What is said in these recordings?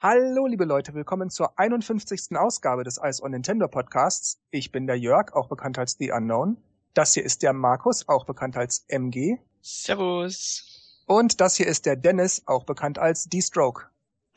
Hallo, liebe Leute, willkommen zur 51. Ausgabe des Ice on Nintendo Podcasts. Ich bin der Jörg, auch bekannt als The Unknown. Das hier ist der Markus, auch bekannt als MG. Servus. Und das hier ist der Dennis, auch bekannt als D-Stroke.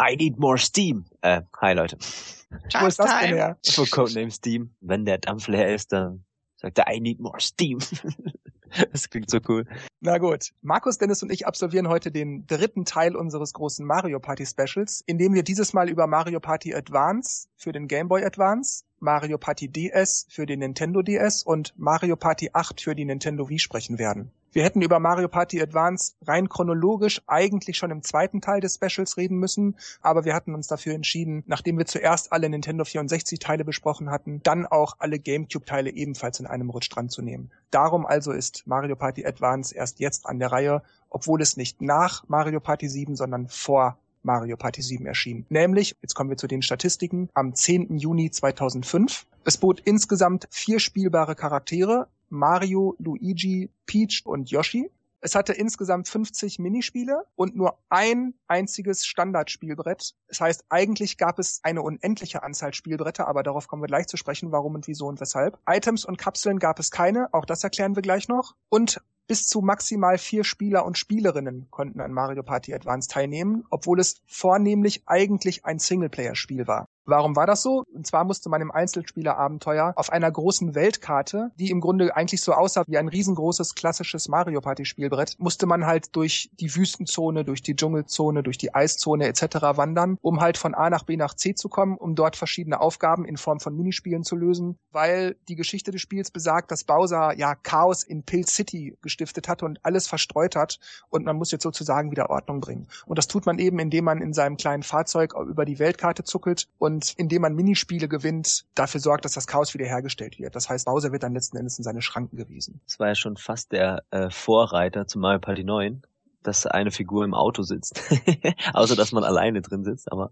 I need more Steam. Äh, hi Leute. Wo ist das denn her? Für Codename Steam. Wenn der Dampf leer ist, dann sagt er I need more Steam. Das klingt so cool. Na gut. Markus, Dennis und ich absolvieren heute den dritten Teil unseres großen Mario Party Specials, in dem wir dieses Mal über Mario Party Advance für den Game Boy Advance, Mario Party DS für den Nintendo DS und Mario Party 8 für die Nintendo Wii sprechen werden. Wir hätten über Mario Party Advance rein chronologisch eigentlich schon im zweiten Teil des Specials reden müssen, aber wir hatten uns dafür entschieden, nachdem wir zuerst alle Nintendo 64 Teile besprochen hatten, dann auch alle GameCube Teile ebenfalls in einem Rutsch dran zu nehmen. Darum also ist Mario Party Advance erst jetzt an der Reihe, obwohl es nicht nach Mario Party 7, sondern vor Mario Party 7 erschien. Nämlich, jetzt kommen wir zu den Statistiken, am 10. Juni 2005. Es bot insgesamt vier spielbare Charaktere, Mario, Luigi, Peach und Yoshi. Es hatte insgesamt 50 Minispiele und nur ein einziges Standardspielbrett. Das heißt, eigentlich gab es eine unendliche Anzahl Spielbretter, aber darauf kommen wir gleich zu sprechen, warum und wieso und weshalb. Items und Kapseln gab es keine, auch das erklären wir gleich noch. Und bis zu maximal vier Spieler und Spielerinnen konnten an Mario Party Advance teilnehmen, obwohl es vornehmlich eigentlich ein Singleplayer-Spiel war. Warum war das so? Und zwar musste man im Einzelspielerabenteuer auf einer großen Weltkarte, die im Grunde eigentlich so aussah wie ein riesengroßes klassisches Mario Party Spielbrett, musste man halt durch die Wüstenzone, durch die Dschungelzone, durch die Eiszone etc. wandern, um halt von A nach B nach C zu kommen, um dort verschiedene Aufgaben in Form von Minispielen zu lösen, weil die Geschichte des Spiels besagt, dass Bowser ja Chaos in Pill City gestiftet hat und alles verstreut hat und man muss jetzt sozusagen wieder Ordnung bringen. Und das tut man eben, indem man in seinem kleinen Fahrzeug über die Weltkarte zuckelt und und indem man Minispiele gewinnt, dafür sorgt, dass das Chaos wiederhergestellt wird. Das heißt, Bowser wird dann letzten Endes in seine Schranken gewiesen. Das war ja schon fast der äh, Vorreiter zu Mario Party 9 dass eine Figur im Auto sitzt. Außer dass man alleine drin sitzt, aber.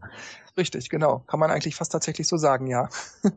Richtig, genau. Kann man eigentlich fast tatsächlich so sagen, ja.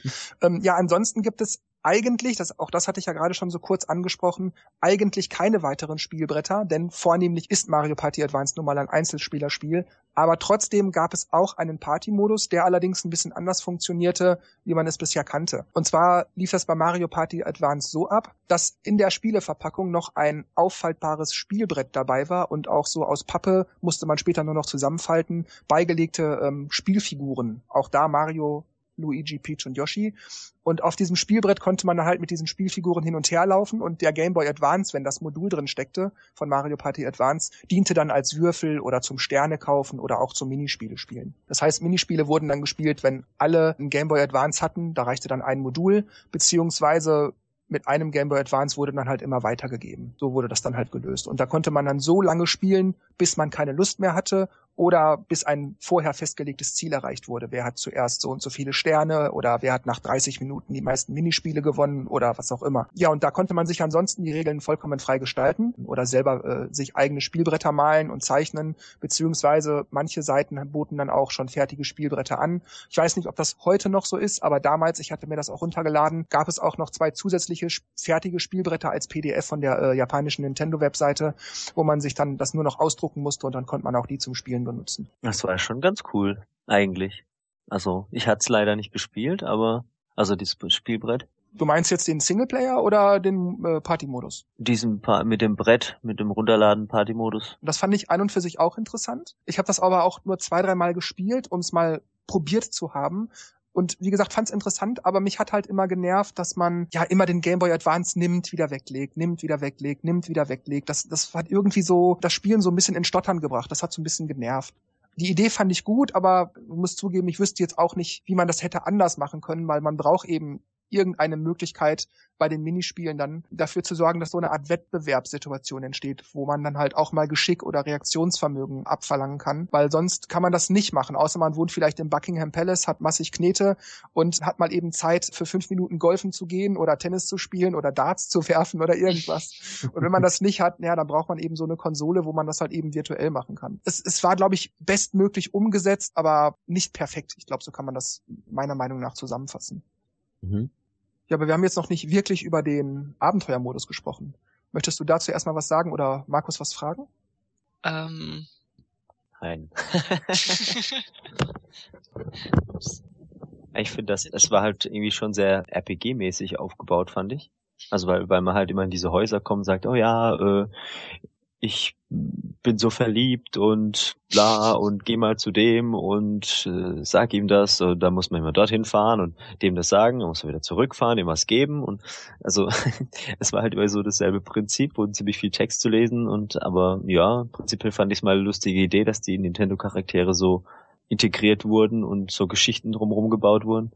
ähm, ja, ansonsten gibt es eigentlich, das, auch das hatte ich ja gerade schon so kurz angesprochen, eigentlich keine weiteren Spielbretter, denn vornehmlich ist Mario Party Advance nun mal ein Einzelspielerspiel, aber trotzdem gab es auch einen Party-Modus, der allerdings ein bisschen anders funktionierte, wie man es bisher kannte. Und zwar lief das bei Mario Party Advance so ab, dass in der Spieleverpackung noch ein auffaltbares Spielbrett dabei war und auch so aus Pappe musste man später nur noch zusammenfalten, beigelegte ähm, Spielfiguren. Auch da Mario Luigi, Peach und Yoshi. Und auf diesem Spielbrett konnte man halt mit diesen Spielfiguren hin und her laufen und der Game Boy Advance, wenn das Modul drin steckte von Mario Party Advance, diente dann als Würfel oder zum Sterne kaufen oder auch zum Minispiele spielen. Das heißt, Minispiele wurden dann gespielt, wenn alle ein Game Boy Advance hatten, da reichte dann ein Modul, beziehungsweise mit einem Game Boy Advance wurde dann halt immer weitergegeben. So wurde das dann halt gelöst. Und da konnte man dann so lange spielen, bis man keine Lust mehr hatte oder bis ein vorher festgelegtes Ziel erreicht wurde. Wer hat zuerst so und so viele Sterne oder wer hat nach 30 Minuten die meisten Minispiele gewonnen oder was auch immer. Ja, und da konnte man sich ansonsten die Regeln vollkommen frei gestalten oder selber äh, sich eigene Spielbretter malen und zeichnen, beziehungsweise manche Seiten boten dann auch schon fertige Spielbretter an. Ich weiß nicht, ob das heute noch so ist, aber damals, ich hatte mir das auch runtergeladen, gab es auch noch zwei zusätzliche fertige Spielbretter als PDF von der äh, japanischen Nintendo-Webseite, wo man sich dann das nur noch ausdrucken musste und dann konnte man auch die zum Spielen benutzen. Das war schon ganz cool, eigentlich. Also, ich hatte es leider nicht gespielt, aber, also dieses Spielbrett. Du meinst jetzt den Singleplayer oder den äh, Party-Modus? Diesen pa mit dem Brett, mit dem Runterladen Party-Modus. Das fand ich ein und für sich auch interessant. Ich habe das aber auch nur zwei, dreimal gespielt, um es mal probiert zu haben. Und wie gesagt, fand es interessant, aber mich hat halt immer genervt, dass man ja immer den Game Boy Advance nimmt, wieder weglegt, nimmt, wieder weglegt, nimmt, wieder weglegt. Das, das hat irgendwie so das Spielen so ein bisschen in Stottern gebracht. Das hat so ein bisschen genervt. Die Idee fand ich gut, aber muss zugeben, ich wüsste jetzt auch nicht, wie man das hätte anders machen können, weil man braucht eben irgendeine Möglichkeit, bei den Minispielen dann dafür zu sorgen, dass so eine Art Wettbewerbssituation entsteht, wo man dann halt auch mal Geschick oder Reaktionsvermögen abverlangen kann, weil sonst kann man das nicht machen, außer man wohnt vielleicht im Buckingham Palace, hat massig Knete und hat mal eben Zeit für fünf Minuten golfen zu gehen oder Tennis zu spielen oder Darts zu werfen oder irgendwas. Und wenn man das nicht hat, ja, dann braucht man eben so eine Konsole, wo man das halt eben virtuell machen kann. Es, es war, glaube ich, bestmöglich umgesetzt, aber nicht perfekt. Ich glaube, so kann man das meiner Meinung nach zusammenfassen. Mhm. Ja, aber wir haben jetzt noch nicht wirklich über den Abenteuermodus gesprochen. Möchtest du dazu erstmal was sagen oder Markus was fragen? Ähm, Nein. ich finde, das, es war halt irgendwie schon sehr RPG-mäßig aufgebaut, fand ich. Also weil, weil man halt immer in diese Häuser kommt und sagt, oh ja, äh, ich bin so verliebt und bla und geh mal zu dem und äh, sag ihm das und da muss man immer dorthin fahren und dem das sagen, dann muss man wieder zurückfahren, ihm was geben und also es war halt immer so dasselbe Prinzip und ziemlich viel Text zu lesen und aber ja, prinzipiell fand ich es mal eine lustige Idee, dass die Nintendo Charaktere so integriert wurden und so Geschichten drumherum gebaut wurden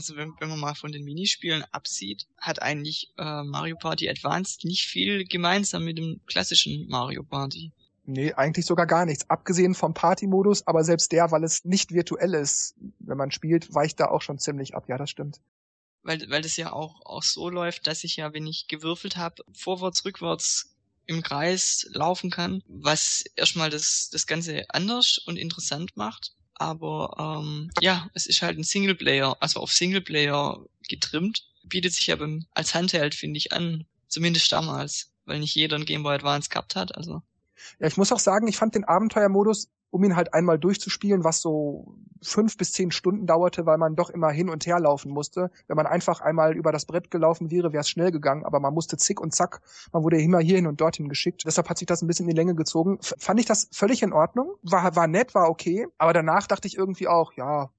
also wenn, wenn man mal von den Minispielen absieht, hat eigentlich äh, Mario Party Advanced nicht viel gemeinsam mit dem klassischen Mario Party. Nee, eigentlich sogar gar nichts. Abgesehen vom Party-Modus, aber selbst der, weil es nicht virtuell ist, wenn man spielt, weicht da auch schon ziemlich ab. Ja, das stimmt. Weil, weil das ja auch, auch so läuft, dass ich ja, wenn ich gewürfelt habe, vorwärts, rückwärts im Kreis laufen kann, was erstmal das, das Ganze anders und interessant macht. Aber ähm, ja, es ist halt ein Singleplayer, also auf Singleplayer getrimmt. Bietet sich aber als Handheld, finde ich, an. Zumindest damals, weil nicht jeder ein Game Boy Advance gehabt hat. Also ja, ich muss auch sagen, ich fand den Abenteuermodus um ihn halt einmal durchzuspielen, was so fünf bis zehn Stunden dauerte, weil man doch immer hin und her laufen musste. Wenn man einfach einmal über das Brett gelaufen wäre, wäre es schnell gegangen, aber man musste zick und zack, man wurde immer hierhin und dorthin geschickt. Deshalb hat sich das ein bisschen in die Länge gezogen. F fand ich das völlig in Ordnung, war, war nett, war okay, aber danach dachte ich irgendwie auch, ja,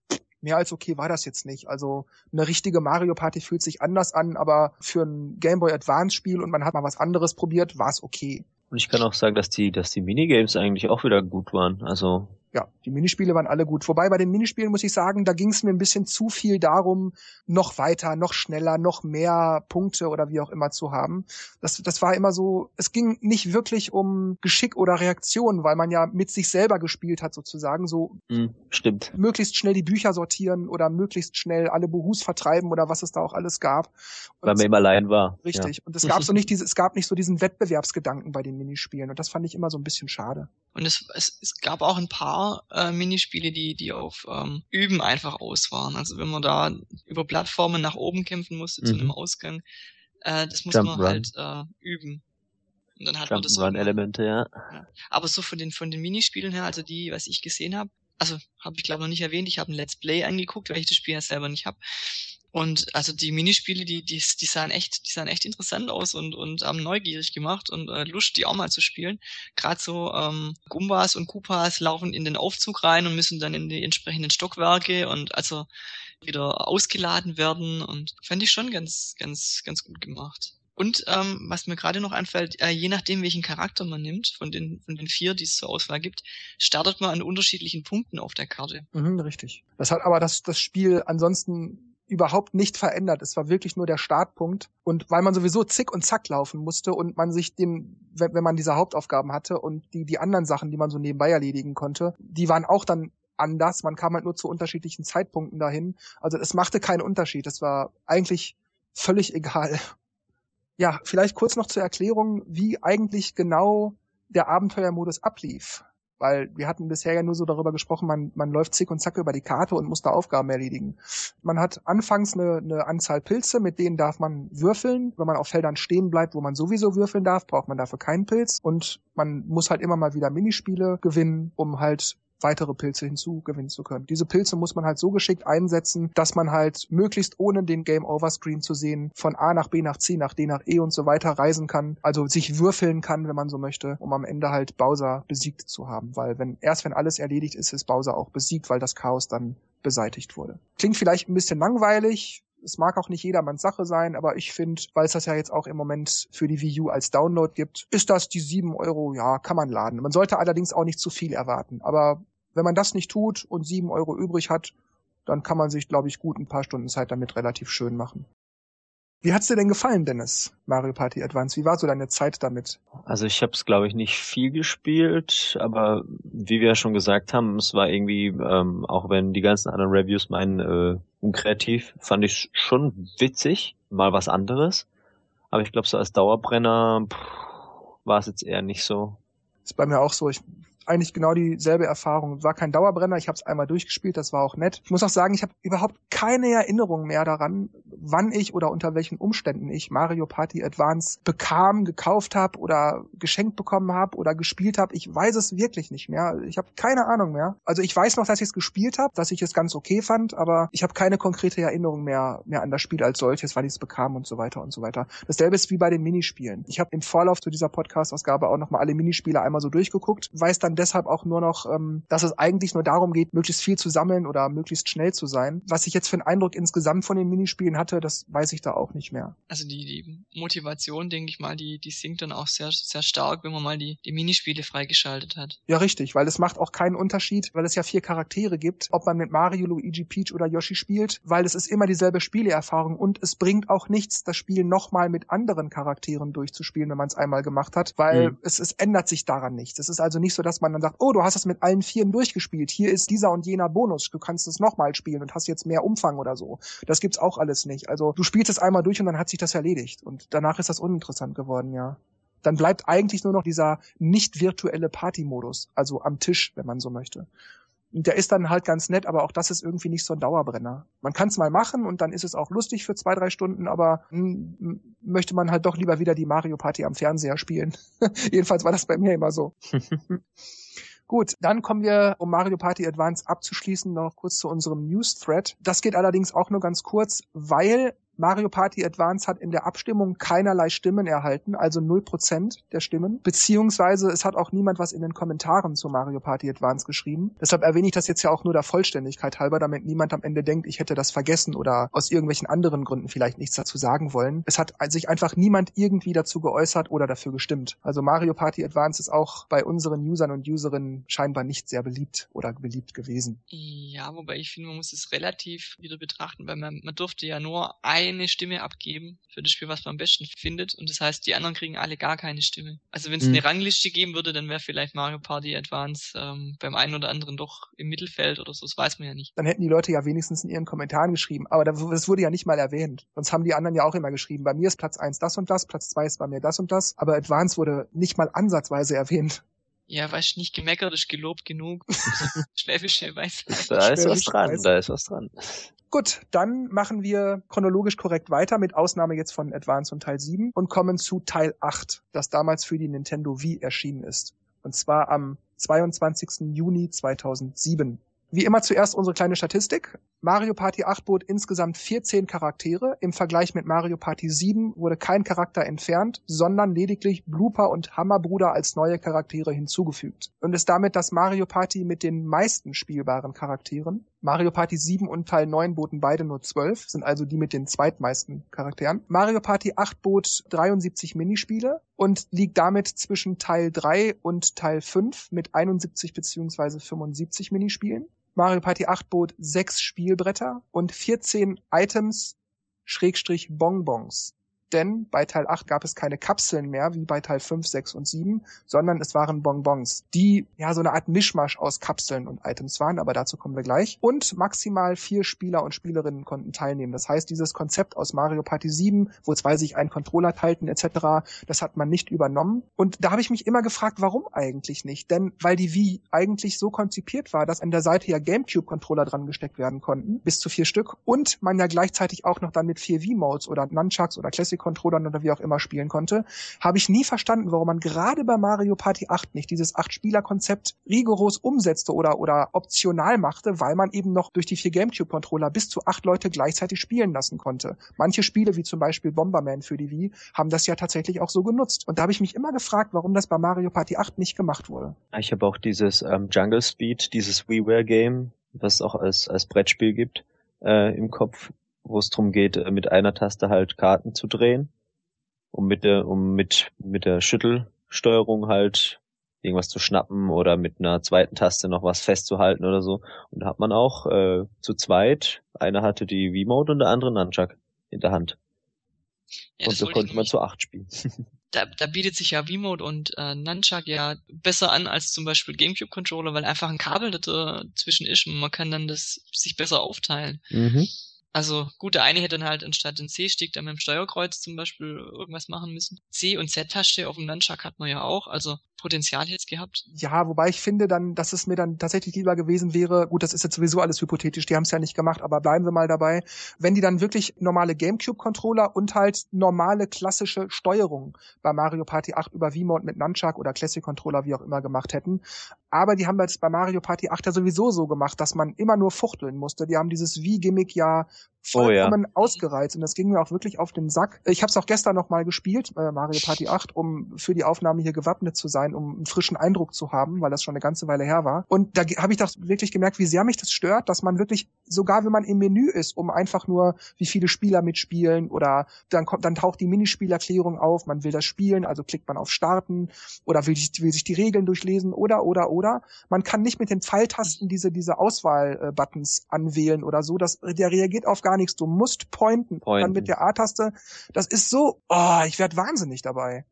mehr als okay war das jetzt nicht. Also eine richtige Mario Party fühlt sich anders an, aber für ein Game Boy Advance Spiel und man hat mal was anderes probiert, war es okay. Und ich kann auch sagen, dass die, dass die Minigames eigentlich auch wieder gut waren. Also ja, die Minispiele waren alle gut. Wobei bei den Minispielen muss ich sagen, da ging es mir ein bisschen zu viel darum, noch weiter, noch schneller, noch mehr Punkte oder wie auch immer zu haben. Das, das war immer so, es ging nicht wirklich um Geschick oder Reaktion, weil man ja mit sich selber gespielt hat sozusagen. So hm, stimmt. möglichst schnell die Bücher sortieren oder möglichst schnell alle Buhus vertreiben oder was es da auch alles gab. Und weil man immer allein war. Richtig. Ja. Und es gab so nicht diese, es gab nicht so diesen Wettbewerbsgedanken bei den Minispielen. Und das fand ich immer so ein bisschen schade. Und es, es, es gab auch ein paar äh, Minispiele, die, die auf ähm, Üben einfach aus waren. Also wenn man da über Plattformen nach oben kämpfen musste mhm. zu einem mhm. Ausgang, äh, das muss Jump man Run. halt äh, üben. Und dann hat Jump man das Run Elemente, ja. ja. Aber so von den von den Minispielen her, also die, was ich gesehen habe, also habe ich glaube noch nicht erwähnt, ich habe ein Let's Play angeguckt, weil ich das Spiel ja selber nicht habe. Und also die Minispiele, die, die, die sahen echt, die sahen echt interessant aus und, und haben neugierig gemacht und äh, Lust, die auch mal zu spielen. Gerade so ähm, Gumbas und Kupas laufen in den Aufzug rein und müssen dann in die entsprechenden Stockwerke und also wieder ausgeladen werden und fand ich schon ganz, ganz, ganz gut gemacht. Und ähm, was mir gerade noch einfällt, äh, je nachdem, welchen Charakter man nimmt, von den, von den vier, die es zur Auswahl gibt, startet man an unterschiedlichen Punkten auf der Karte. Mhm, richtig. Das hat aber das, das Spiel ansonsten überhaupt nicht verändert. Es war wirklich nur der Startpunkt. Und weil man sowieso zick und zack laufen musste und man sich den, wenn, wenn man diese Hauptaufgaben hatte und die, die anderen Sachen, die man so nebenbei erledigen konnte, die waren auch dann anders. Man kam halt nur zu unterschiedlichen Zeitpunkten dahin. Also es machte keinen Unterschied. Es war eigentlich völlig egal. Ja, vielleicht kurz noch zur Erklärung, wie eigentlich genau der Abenteuermodus ablief. Weil wir hatten bisher ja nur so darüber gesprochen, man, man läuft zick und zack über die Karte und muss da Aufgaben erledigen. Man hat anfangs eine, eine Anzahl Pilze, mit denen darf man würfeln. Wenn man auf Feldern stehen bleibt, wo man sowieso würfeln darf, braucht man dafür keinen Pilz. Und man muss halt immer mal wieder Minispiele gewinnen, um halt weitere Pilze hinzugewinnen zu können. Diese Pilze muss man halt so geschickt einsetzen, dass man halt möglichst ohne den Game Over Screen zu sehen von A nach B nach C nach D nach E und so weiter reisen kann, also sich würfeln kann, wenn man so möchte, um am Ende halt Bowser besiegt zu haben, weil wenn erst wenn alles erledigt ist, ist Bowser auch besiegt, weil das Chaos dann beseitigt wurde. Klingt vielleicht ein bisschen langweilig, es mag auch nicht jedermanns Sache sein, aber ich finde, weil es das ja jetzt auch im Moment für die Wii U als Download gibt, ist das die sieben Euro, ja, kann man laden. Man sollte allerdings auch nicht zu viel erwarten. Aber wenn man das nicht tut und sieben Euro übrig hat, dann kann man sich, glaube ich, gut ein paar Stunden Zeit damit relativ schön machen. Wie hat's dir denn gefallen, Dennis, Mario Party Advance? Wie war so deine Zeit damit? Also ich habe es, glaube ich, nicht viel gespielt, aber wie wir ja schon gesagt haben, es war irgendwie, ähm, auch wenn die ganzen anderen Reviews meinen äh, unkreativ, fand ich schon witzig, mal was anderes. Aber ich glaube, so als Dauerbrenner war es jetzt eher nicht so. Ist bei mir auch so. Ich eigentlich genau dieselbe Erfahrung. War kein Dauerbrenner, ich habe es einmal durchgespielt, das war auch nett. Ich muss auch sagen, ich habe überhaupt keine Erinnerung mehr daran, wann ich oder unter welchen Umständen ich Mario Party Advance bekam, gekauft habe oder geschenkt bekommen habe oder gespielt habe. Ich weiß es wirklich nicht mehr. Ich habe keine Ahnung mehr. Also ich weiß noch, dass ich es gespielt habe, dass ich es ganz okay fand, aber ich habe keine konkrete Erinnerung mehr, mehr an das Spiel als solches, weil ich es bekam und so weiter und so weiter. Dasselbe ist wie bei den Minispielen. Ich habe im Vorlauf zu dieser Podcast-Ausgabe auch nochmal alle Minispiele einmal so durchgeguckt, weiß dann deshalb auch nur noch, ähm, dass es eigentlich nur darum geht, möglichst viel zu sammeln oder möglichst schnell zu sein. Was ich jetzt für einen Eindruck insgesamt von den Minispielen hatte, das weiß ich da auch nicht mehr. Also die, die Motivation, denke ich mal, die, die sinkt dann auch sehr, sehr stark, wenn man mal die, die Minispiele freigeschaltet hat. Ja, richtig, weil es macht auch keinen Unterschied, weil es ja vier Charaktere gibt, ob man mit Mario, Luigi, Peach oder Yoshi spielt, weil es ist immer dieselbe Spieleerfahrung und es bringt auch nichts, das Spiel nochmal mit anderen Charakteren durchzuspielen, wenn man es einmal gemacht hat, weil mhm. es, es ändert sich daran nichts. Es ist also nicht so, dass man dann sagt, oh, du hast es mit allen Vieren durchgespielt, hier ist dieser und jener Bonus, du kannst es nochmal spielen und hast jetzt mehr Umfang oder so. Das gibt's auch alles nicht. Also du spielst es einmal durch und dann hat sich das erledigt und danach ist das uninteressant geworden, ja dann bleibt eigentlich nur noch dieser nicht virtuelle Party-Modus, also am Tisch, wenn man so möchte der ist dann halt ganz nett, aber auch das ist irgendwie nicht so ein Dauerbrenner. Man kann es mal machen und dann ist es auch lustig für zwei, drei Stunden, aber mh, möchte man halt doch lieber wieder die Mario Party am Fernseher spielen. Jedenfalls war das bei mir immer so. Gut, dann kommen wir, um Mario Party Advance abzuschließen, noch kurz zu unserem News-Thread. Das geht allerdings auch nur ganz kurz, weil Mario Party Advance hat in der Abstimmung keinerlei Stimmen erhalten, also 0% der Stimmen, beziehungsweise es hat auch niemand was in den Kommentaren zu Mario Party Advance geschrieben. Deshalb erwähne ich das jetzt ja auch nur der Vollständigkeit halber, damit niemand am Ende denkt, ich hätte das vergessen oder aus irgendwelchen anderen Gründen vielleicht nichts dazu sagen wollen. Es hat sich einfach niemand irgendwie dazu geäußert oder dafür gestimmt. Also Mario Party Advance ist auch bei unseren Usern und Userinnen scheinbar nicht sehr beliebt oder beliebt gewesen. Ja, wobei ich finde, man muss es relativ wieder betrachten, weil man, man durfte ja nur ein eine Stimme abgeben für das Spiel, was man am besten findet. Und das heißt, die anderen kriegen alle gar keine Stimme. Also wenn es mhm. eine Rangliste geben würde, dann wäre vielleicht Mario Party Advance ähm, beim einen oder anderen doch im Mittelfeld oder so. Das weiß man ja nicht. Dann hätten die Leute ja wenigstens in ihren Kommentaren geschrieben. Aber das wurde ja nicht mal erwähnt. Sonst haben die anderen ja auch immer geschrieben. Bei mir ist Platz eins das und das, Platz zwei ist bei mir das und das. Aber Advance wurde nicht mal ansatzweise erwähnt. Ja, weißt nicht gemeckert ist gelobt genug. Schwäbische Weisheit. Da ist was dran, da ist was dran. Gut, dann machen wir chronologisch korrekt weiter, mit Ausnahme jetzt von Advance und Teil 7 und kommen zu Teil 8, das damals für die Nintendo Wii erschienen ist. Und zwar am 22. Juni 2007. Wie immer zuerst unsere kleine Statistik. Mario Party 8 bot insgesamt 14 Charaktere. Im Vergleich mit Mario Party 7 wurde kein Charakter entfernt, sondern lediglich Blooper und Hammerbruder als neue Charaktere hinzugefügt. Und ist damit das Mario Party mit den meisten spielbaren Charakteren. Mario Party 7 und Teil 9 boten beide nur 12, sind also die mit den zweitmeisten Charakteren. Mario Party 8 bot 73 Minispiele und liegt damit zwischen Teil 3 und Teil 5 mit 71 bzw. 75 Minispielen. Mario Party 8 bot sechs Spielbretter und 14 Items Schrägstrich Bonbons denn bei Teil 8 gab es keine Kapseln mehr, wie bei Teil 5, 6 und 7, sondern es waren Bonbons, die ja so eine Art Mischmasch aus Kapseln und Items waren, aber dazu kommen wir gleich. Und maximal vier Spieler und Spielerinnen konnten teilnehmen. Das heißt, dieses Konzept aus Mario Party 7, wo zwei sich einen Controller teilten etc., das hat man nicht übernommen. Und da habe ich mich immer gefragt, warum eigentlich nicht? Denn weil die Wii eigentlich so konzipiert war, dass an der Seite ja GameCube-Controller dran gesteckt werden konnten, bis zu vier Stück, und man ja gleichzeitig auch noch dann mit vier Wii-Modes oder Nunchucks oder Classic Controllern oder wie auch immer spielen konnte, habe ich nie verstanden, warum man gerade bei Mario Party 8 nicht dieses Acht-Spieler-Konzept rigoros umsetzte oder, oder optional machte, weil man eben noch durch die vier Gamecube-Controller bis zu acht Leute gleichzeitig spielen lassen konnte. Manche Spiele, wie zum Beispiel Bomberman für die Wii, haben das ja tatsächlich auch so genutzt. Und da habe ich mich immer gefragt, warum das bei Mario Party 8 nicht gemacht wurde. Ich habe auch dieses ähm, Jungle Speed, dieses WiiWare-Game, was es auch als, als Brettspiel gibt, äh, im Kopf wo es darum geht, äh, mit einer Taste halt Karten zu drehen, um mit der, um mit, mit der Schüttelsteuerung halt irgendwas zu schnappen oder mit einer zweiten Taste noch was festzuhalten oder so. Und da hat man auch äh, zu zweit, einer hatte die V-Mode und der andere Nunchuck in der Hand. Ja, und so konnte man zu acht spielen. da, da bietet sich ja V-Mode und äh, Nunchuck ja besser an als zum Beispiel GameCube-Controller, weil einfach ein Kabel dazwischen ist und man kann dann das sich besser aufteilen. Mhm. Also gut, der eine hätte dann halt anstatt den C-Stick dann mit dem Steuerkreuz zum Beispiel irgendwas machen müssen. C- und Z-Taste auf dem Nunchuck hat man ja auch. Also Potenzial jetzt gehabt. Ja, wobei ich finde dann, dass es mir dann tatsächlich lieber gewesen wäre, gut, das ist jetzt sowieso alles hypothetisch, die haben es ja nicht gemacht, aber bleiben wir mal dabei, wenn die dann wirklich normale Gamecube-Controller und halt normale klassische Steuerung bei Mario Party 8 über V-Mode mit Nunchuck oder Classic-Controller, wie auch immer, gemacht hätten. Aber die haben jetzt bei Mario Party 8 ja sowieso so gemacht, dass man immer nur fuchteln musste. Die haben dieses Wii-Gimmick ja vollkommen oh, ja. ausgereizt und das ging mir auch wirklich auf den Sack. Ich habe es auch gestern noch mal gespielt, äh, Mario Party 8, um für die Aufnahme hier gewappnet zu sein, um einen frischen Eindruck zu haben, weil das schon eine ganze Weile her war. Und da habe ich doch wirklich gemerkt, wie sehr mich das stört, dass man wirklich, sogar wenn man im Menü ist, um einfach nur, wie viele Spieler mitspielen oder dann kommt, dann taucht die Minispielerklärung auf, man will das spielen, also klickt man auf Starten oder will, will sich die Regeln durchlesen oder, oder, oder. Man kann nicht mit den Pfeiltasten diese, diese Auswahl-Buttons anwählen oder so, dass der reagiert auf gar gar nichts. Du musst pointen. pointen. Dann mit der A-Taste. Das ist so, oh, ich werde wahnsinnig dabei.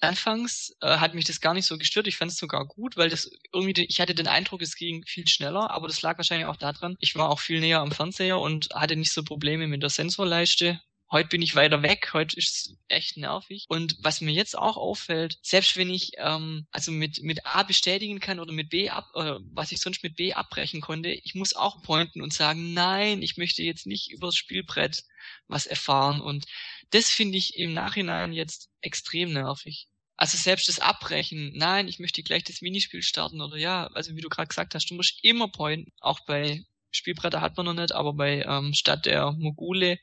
Anfangs äh, hat mich das gar nicht so gestört. Ich fand es sogar gut, weil das irgendwie, ich hatte den Eindruck, es ging viel schneller, aber das lag wahrscheinlich auch daran. Ich war auch viel näher am Fernseher und hatte nicht so Probleme mit der Sensorleiste. Heute bin ich weiter weg, heute ist es echt nervig. Und was mir jetzt auch auffällt, selbst wenn ich ähm, also mit, mit A bestätigen kann oder mit B ab, oder was ich sonst mit B abbrechen konnte, ich muss auch pointen und sagen, nein, ich möchte jetzt nicht übers Spielbrett was erfahren. Und das finde ich im Nachhinein jetzt extrem nervig. Also selbst das Abbrechen, nein, ich möchte gleich das Minispiel starten oder ja, also wie du gerade gesagt hast, du musst immer pointen, auch bei Spielbretter hat man noch nicht, aber bei ähm, Stadt der Mogule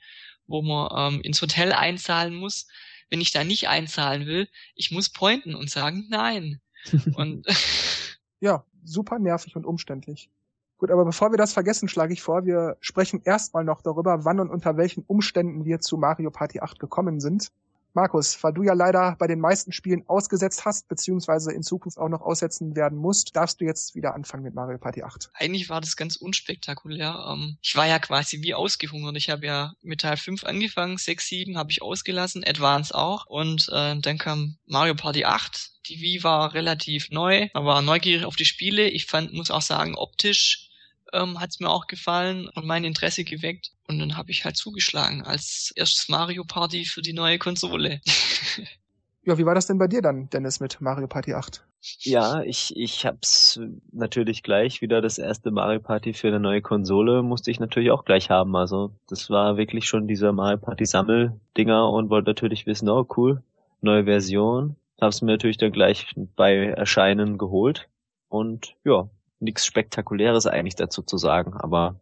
wo man ähm, ins Hotel einzahlen muss. Wenn ich da nicht einzahlen will, ich muss pointen und sagen nein. und ja, super nervig und umständlich. Gut, aber bevor wir das vergessen, schlage ich vor, wir sprechen erstmal noch darüber, wann und unter welchen Umständen wir zu Mario Party 8 gekommen sind. Markus, weil du ja leider bei den meisten Spielen ausgesetzt hast, beziehungsweise in Zukunft auch noch aussetzen werden musst, darfst du jetzt wieder anfangen mit Mario Party 8. Eigentlich war das ganz unspektakulär. Ähm, ich war ja quasi wie ausgehungert. Ich habe ja mit Teil 5 angefangen, 6, 7 habe ich ausgelassen, Advance auch. Und äh, dann kam Mario Party 8. Die Wii war relativ neu, aber neugierig auf die Spiele. Ich fand, muss auch sagen, optisch ähm, hat es mir auch gefallen und mein Interesse geweckt. Und dann habe ich halt zugeschlagen als erstes Mario Party für die neue Konsole. ja, wie war das denn bei dir dann, Dennis, mit Mario Party 8? Ja, ich, ich hab's natürlich gleich wieder das erste Mario Party für eine neue Konsole musste ich natürlich auch gleich haben. Also das war wirklich schon dieser Mario Party Sammeldinger und wollte natürlich wissen, oh cool, neue Version. Hab's mir natürlich dann gleich bei Erscheinen geholt und ja, nichts Spektakuläres eigentlich dazu zu sagen, aber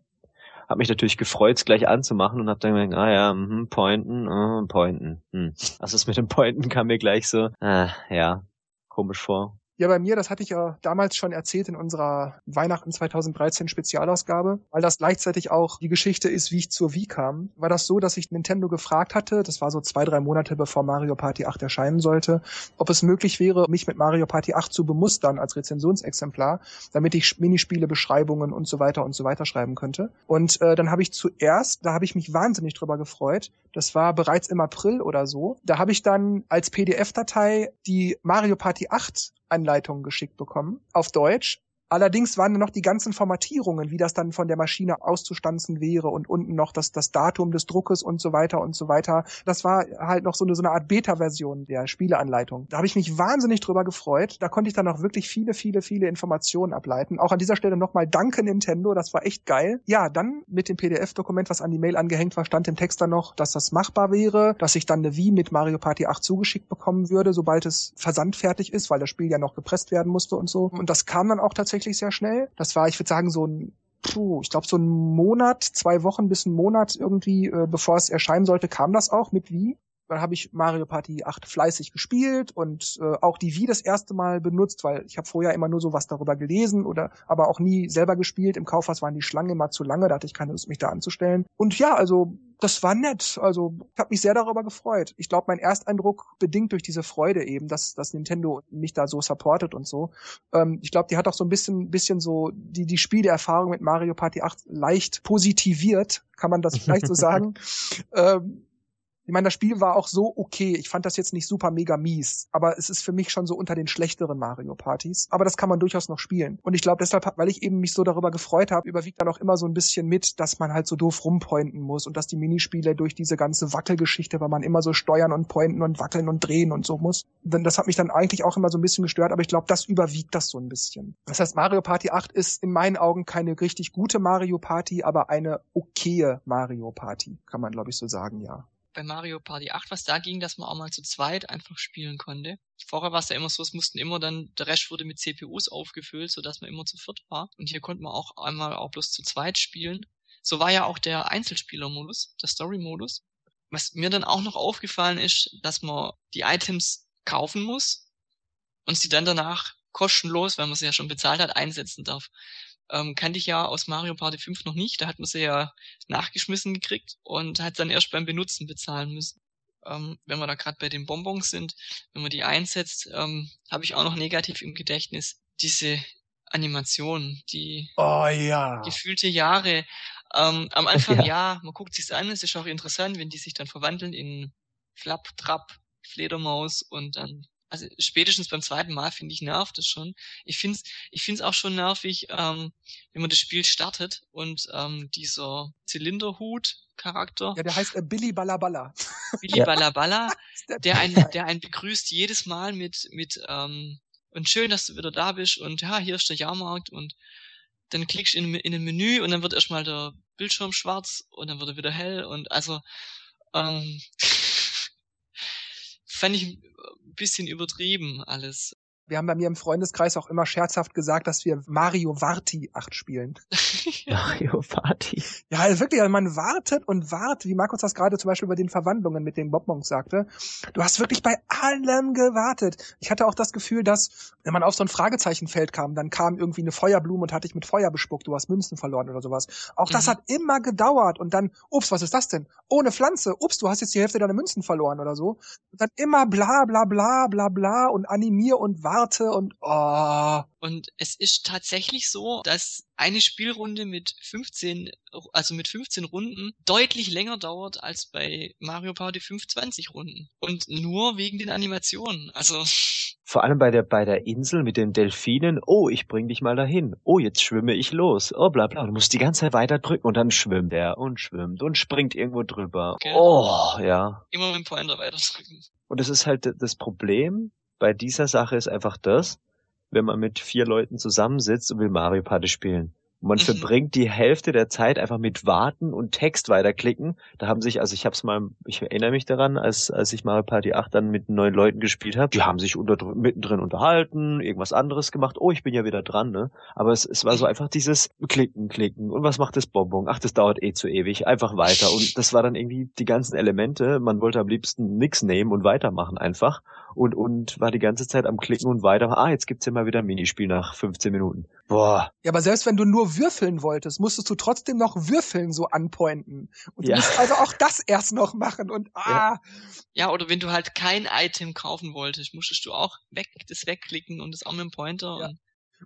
habe mich natürlich gefreut, es gleich anzumachen und habe dann gedacht, ah ja, mh, pointen, uh, pointen. Hm. Also das mit dem Pointen kam mir gleich so, äh, ja, komisch vor. Ja, bei mir, das hatte ich ja damals schon erzählt in unserer Weihnachten 2013 Spezialausgabe, weil das gleichzeitig auch die Geschichte ist, wie ich zur Wii kam. War das so, dass ich Nintendo gefragt hatte, das war so zwei, drei Monate bevor Mario Party 8 erscheinen sollte, ob es möglich wäre, mich mit Mario Party 8 zu bemustern als Rezensionsexemplar, damit ich Minispiele, Beschreibungen und so weiter und so weiter schreiben könnte. Und äh, dann habe ich zuerst, da habe ich mich wahnsinnig drüber gefreut, das war bereits im April oder so, da habe ich dann als PDF-Datei die Mario Party 8 Anleitungen geschickt bekommen auf Deutsch Allerdings waren noch die ganzen Formatierungen, wie das dann von der Maschine auszustanzen wäre und unten noch das, das Datum des Druckes und so weiter und so weiter. Das war halt noch so eine, so eine Art Beta-Version der Spieleanleitung. Da habe ich mich wahnsinnig drüber gefreut. Da konnte ich dann auch wirklich viele, viele, viele Informationen ableiten. Auch an dieser Stelle nochmal danke Nintendo, das war echt geil. Ja, dann mit dem PDF-Dokument, was an die Mail angehängt war, stand im Text dann noch, dass das machbar wäre, dass ich dann eine Wii mit Mario Party 8 zugeschickt bekommen würde, sobald es versandfertig ist, weil das Spiel ja noch gepresst werden musste und so. Und das kam dann auch tatsächlich tatsächlich sehr schnell. Das war, ich würde sagen, so ein puh, ich glaube so ein Monat, zwei Wochen bis ein Monat irgendwie, äh, bevor es erscheinen sollte, kam das auch mit wie. Dann habe ich Mario Party 8 fleißig gespielt und äh, auch die Wii das erste Mal benutzt, weil ich habe vorher immer nur so was darüber gelesen oder aber auch nie selber gespielt. Im Kaufhaus waren die Schlangen immer zu lange, da hatte ich keine Lust, mich da anzustellen. Und ja, also das war nett. Also ich habe mich sehr darüber gefreut. Ich glaube, mein Ersteindruck bedingt durch diese Freude eben, dass, dass Nintendo mich da so supportet und so. Ähm, ich glaube, die hat auch so ein bisschen, bisschen so die, die Spieleerfahrung mit Mario Party 8 leicht positiviert, kann man das vielleicht so sagen. ähm, Ich meine, das Spiel war auch so okay. Ich fand das jetzt nicht super mega mies, aber es ist für mich schon so unter den schlechteren Mario Partys. Aber das kann man durchaus noch spielen. Und ich glaube deshalb, weil ich eben mich so darüber gefreut habe, überwiegt dann auch immer so ein bisschen mit, dass man halt so doof rumpointen muss und dass die Minispiele durch diese ganze Wackelgeschichte, weil man immer so steuern und pointen und wackeln und drehen und so muss. Denn das hat mich dann eigentlich auch immer so ein bisschen gestört, aber ich glaube, das überwiegt das so ein bisschen. Das heißt, Mario Party 8 ist in meinen Augen keine richtig gute Mario Party, aber eine okaye Mario Party, kann man glaube ich so sagen, ja bei Mario Party 8, was da ging, dass man auch mal zu zweit einfach spielen konnte. Vorher war es ja immer so, es mussten immer dann, der Rest wurde mit CPUs aufgefüllt, sodass man immer zu viert war. Und hier konnte man auch einmal auch bloß zu zweit spielen. So war ja auch der Einzelspielermodus, der Story-Modus. Was mir dann auch noch aufgefallen ist, dass man die Items kaufen muss und sie dann danach kostenlos, weil man sie ja schon bezahlt hat, einsetzen darf ähm, kannte ich ja aus Mario Party 5 noch nicht. Da hat man sie ja nachgeschmissen gekriegt und hat dann erst beim Benutzen bezahlen müssen. Ähm, wenn wir da gerade bei den Bonbons sind, wenn man die einsetzt, ähm, habe ich auch noch negativ im Gedächtnis diese Animation, die oh, ja. gefühlte Jahre. Ähm, am Anfang ja. ja, man guckt sich's an, es ist auch interessant, wenn die sich dann verwandeln in Flapp, Trapp, Fledermaus und dann also spätestens beim zweiten Mal finde ich nervt es schon. Ich finde es ich find's auch schon nervig, ähm, wenn man das Spiel startet und ähm, dieser Zylinderhut-Charakter. Ja, der heißt äh, Billy Ballaballa. Billy ja. Ballaballa, der einen, der einen begrüßt jedes Mal mit, mit ähm, und schön, dass du wieder da bist und ja, hier ist der Jahrmarkt und dann klickst du in, in ein Menü und dann wird erstmal der Bildschirm schwarz und dann wird er wieder hell und also ähm, fand ich ein bisschen übertrieben alles. Wir haben bei mir im Freundeskreis auch immer scherzhaft gesagt, dass wir Mario Varti 8 spielen. Mario Varti. Ja, also wirklich, also man wartet und wartet, wie Markus das gerade zum Beispiel bei den Verwandlungen mit den Bonbons sagte. Du hast wirklich bei allem gewartet. Ich hatte auch das Gefühl, dass, wenn man auf so ein Fragezeichenfeld kam, dann kam irgendwie eine Feuerblume und hat dich mit Feuer bespuckt, du hast Münzen verloren oder sowas. Auch das mhm. hat immer gedauert und dann, ups, was ist das denn? Ohne Pflanze, ups, du hast jetzt die Hälfte deiner Münzen verloren oder so. Und dann immer bla bla bla bla bla und animier und warte warte und oh. Und es ist tatsächlich so, dass eine Spielrunde mit 15, also mit 15 Runden deutlich länger dauert als bei Mario Party 5 20 Runden. Und nur wegen den Animationen. Also. Vor allem bei der, bei der Insel mit den Delfinen. Oh, ich bring dich mal dahin. Oh, jetzt schwimme ich los. Oh, bla, bla. Du musst die ganze Zeit weiter drücken und dann schwimmt er und schwimmt und springt irgendwo drüber. Genau. Oh, ja. Immer mit dem Pointer weiter drücken. Und das ist halt das Problem bei dieser Sache ist einfach das, wenn man mit vier Leuten zusammensitzt und will Mario Party spielen. Man mhm. verbringt die Hälfte der Zeit einfach mit Warten und Text weiterklicken. Da haben sich, also ich habe es mal, ich erinnere mich daran, als als ich Mario Party 8 dann mit neun Leuten gespielt habe, die haben sich unter, mittendrin unterhalten, irgendwas anderes gemacht. Oh, ich bin ja wieder dran, ne? Aber es, es war so mhm. einfach dieses Klicken, Klicken. Und was macht das Bonbon? Ach, das dauert eh zu ewig. Einfach weiter. Und das war dann irgendwie die ganzen Elemente. Man wollte am liebsten nix nehmen und weitermachen einfach. Und, und war die ganze Zeit am Klicken und weiter. Ah, jetzt gibt's ja mal wieder ein Minispiel nach 15 Minuten. Boah. Ja, aber selbst wenn du nur würfeln wolltest, musstest du trotzdem noch würfeln so anpointen. Und du ja. musst also auch das erst noch machen und ah. Ja. ja, oder wenn du halt kein Item kaufen wolltest, musstest du auch weg, das wegklicken und das auch mit dem Pointer. Ja. Und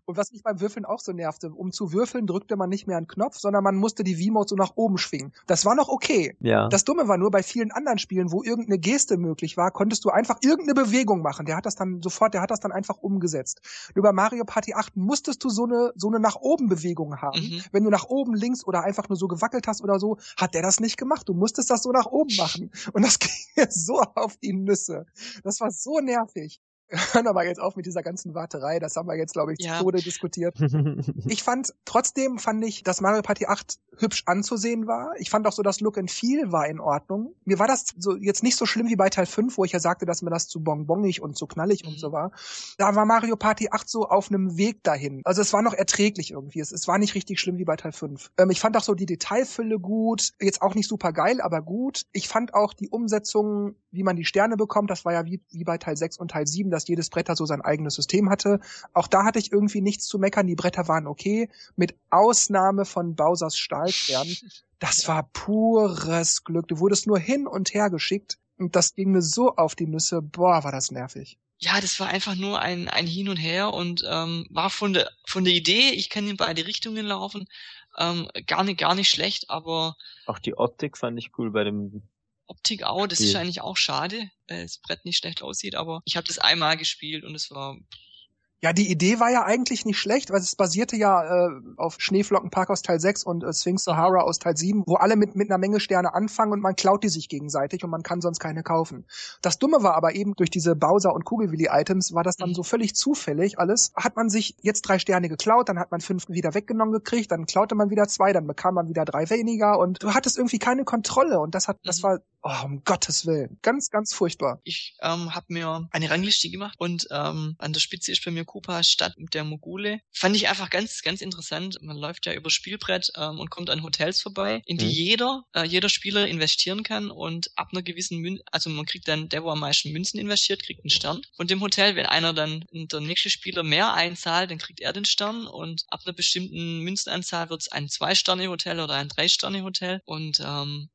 was mich beim Würfeln auch so nervte, um zu würfeln drückte man nicht mehr einen Knopf, sondern man musste die V-Mode so nach oben schwingen. Das war noch okay. Ja. Das Dumme war nur, bei vielen anderen Spielen, wo irgendeine Geste möglich war, konntest du einfach irgendeine Bewegung machen. Der hat das dann sofort, der hat das dann einfach umgesetzt. Nur bei Mario Party 8 musstest du so eine, so eine nach oben Bewegung haben. Mhm. Wenn du nach oben links oder einfach nur so gewackelt hast oder so, hat der das nicht gemacht. Du musstest das so nach oben machen. Und das ging mir so auf die Nüsse. Das war so nervig hören aber jetzt auf mit dieser ganzen Warterei. Das haben wir jetzt, glaube ich, ja. zu Tode diskutiert. ich fand, trotzdem fand ich, dass Mario Party 8 hübsch anzusehen war. Ich fand auch so, das Look and Feel war in Ordnung. Mir war das so jetzt nicht so schlimm wie bei Teil 5, wo ich ja sagte, dass mir das zu bonbongig und zu knallig mhm. und so war. Da war Mario Party 8 so auf einem Weg dahin. Also es war noch erträglich irgendwie. Es, es war nicht richtig schlimm wie bei Teil 5. Ähm, ich fand auch so die Detailfülle gut. Jetzt auch nicht super geil, aber gut. Ich fand auch die Umsetzung, wie man die Sterne bekommt, das war ja wie, wie bei Teil 6 und Teil 7, dass jedes Bretter so sein eigenes System hatte. Auch da hatte ich irgendwie nichts zu meckern. Die Bretter waren okay, mit Ausnahme von Bowsers Stahlstern. Das war pures Glück. Du wurdest nur hin und her geschickt und das ging mir so auf die Nüsse. Boah, war das nervig ja, das war einfach nur ein, ein Hin und Her und ähm, war von der von der Idee, ich kann in beide Richtungen laufen, ähm, gar nicht gar nicht schlecht, aber auch die Optik fand ich cool bei dem Optik auch, das ist eigentlich auch schade, weil das Brett nicht schlecht aussieht, aber ich habe das einmal gespielt und es war ja, die Idee war ja eigentlich nicht schlecht, weil es basierte ja äh, auf Schneeflockenpark aus Teil 6 und äh, Sphinx Sahara aus Teil 7, wo alle mit, mit einer Menge Sterne anfangen und man klaut die sich gegenseitig und man kann sonst keine kaufen. Das Dumme war aber eben durch diese Bowser und Kugelwilli-Items war das dann mhm. so völlig zufällig alles. Hat man sich jetzt drei Sterne geklaut, dann hat man fünf wieder weggenommen gekriegt, dann klaute man wieder zwei, dann bekam man wieder drei weniger und du hattest irgendwie keine Kontrolle und das hat, das mhm. war, oh, um Gottes Willen, ganz, ganz furchtbar. Ich ähm, habe mir eine Rangliste gemacht und ähm, an der Spitze ist bei mir Koopa statt der Mogule. Fand ich einfach ganz, ganz interessant. Man läuft ja über Spielbrett ähm, und kommt an Hotels vorbei, in die mhm. jeder, äh, jeder Spieler investieren kann und ab einer gewissen Mün also man kriegt dann, der, wo am meisten Münzen investiert, kriegt einen Stern. Und dem Hotel, wenn einer dann, der nächste Spieler mehr einzahlt, dann kriegt er den Stern und ab einer bestimmten Münzenanzahl wird es ein Zwei-Sterne-Hotel oder ein Drei-Sterne-Hotel und ähm,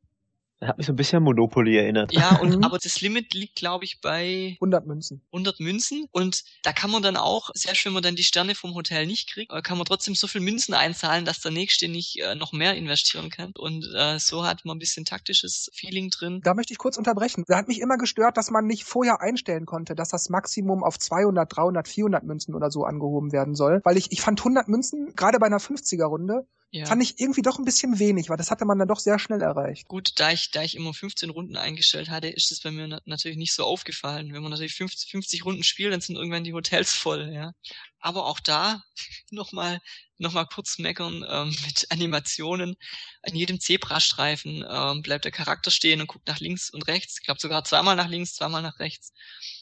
hat mich so ein bisschen an Monopoly erinnert. Ja, und mhm. aber das Limit liegt, glaube ich, bei 100 Münzen. 100 Münzen. Und da kann man dann auch, selbst wenn man dann die Sterne vom Hotel nicht kriegt, äh, kann man trotzdem so viel Münzen einzahlen, dass der Nächste nicht äh, noch mehr investieren kann. Und äh, so hat man ein bisschen taktisches Feeling drin. Da möchte ich kurz unterbrechen. Da hat mich immer gestört, dass man nicht vorher einstellen konnte, dass das Maximum auf 200, 300, 400 Münzen oder so angehoben werden soll. Weil ich, ich fand 100 Münzen, gerade bei einer 50er-Runde, ja. Fand ich irgendwie doch ein bisschen wenig, weil das hatte man dann doch sehr schnell erreicht. Gut, da ich, da ich immer 15 Runden eingestellt hatte, ist es bei mir na natürlich nicht so aufgefallen. Wenn man natürlich 50, 50 Runden spielt, dann sind irgendwann die Hotels voll, ja. Aber auch da nochmal noch mal kurz meckern ähm, mit Animationen. An jedem Zebrastreifen ähm, bleibt der Charakter stehen und guckt nach links und rechts. Ich glaube sogar zweimal nach links, zweimal nach rechts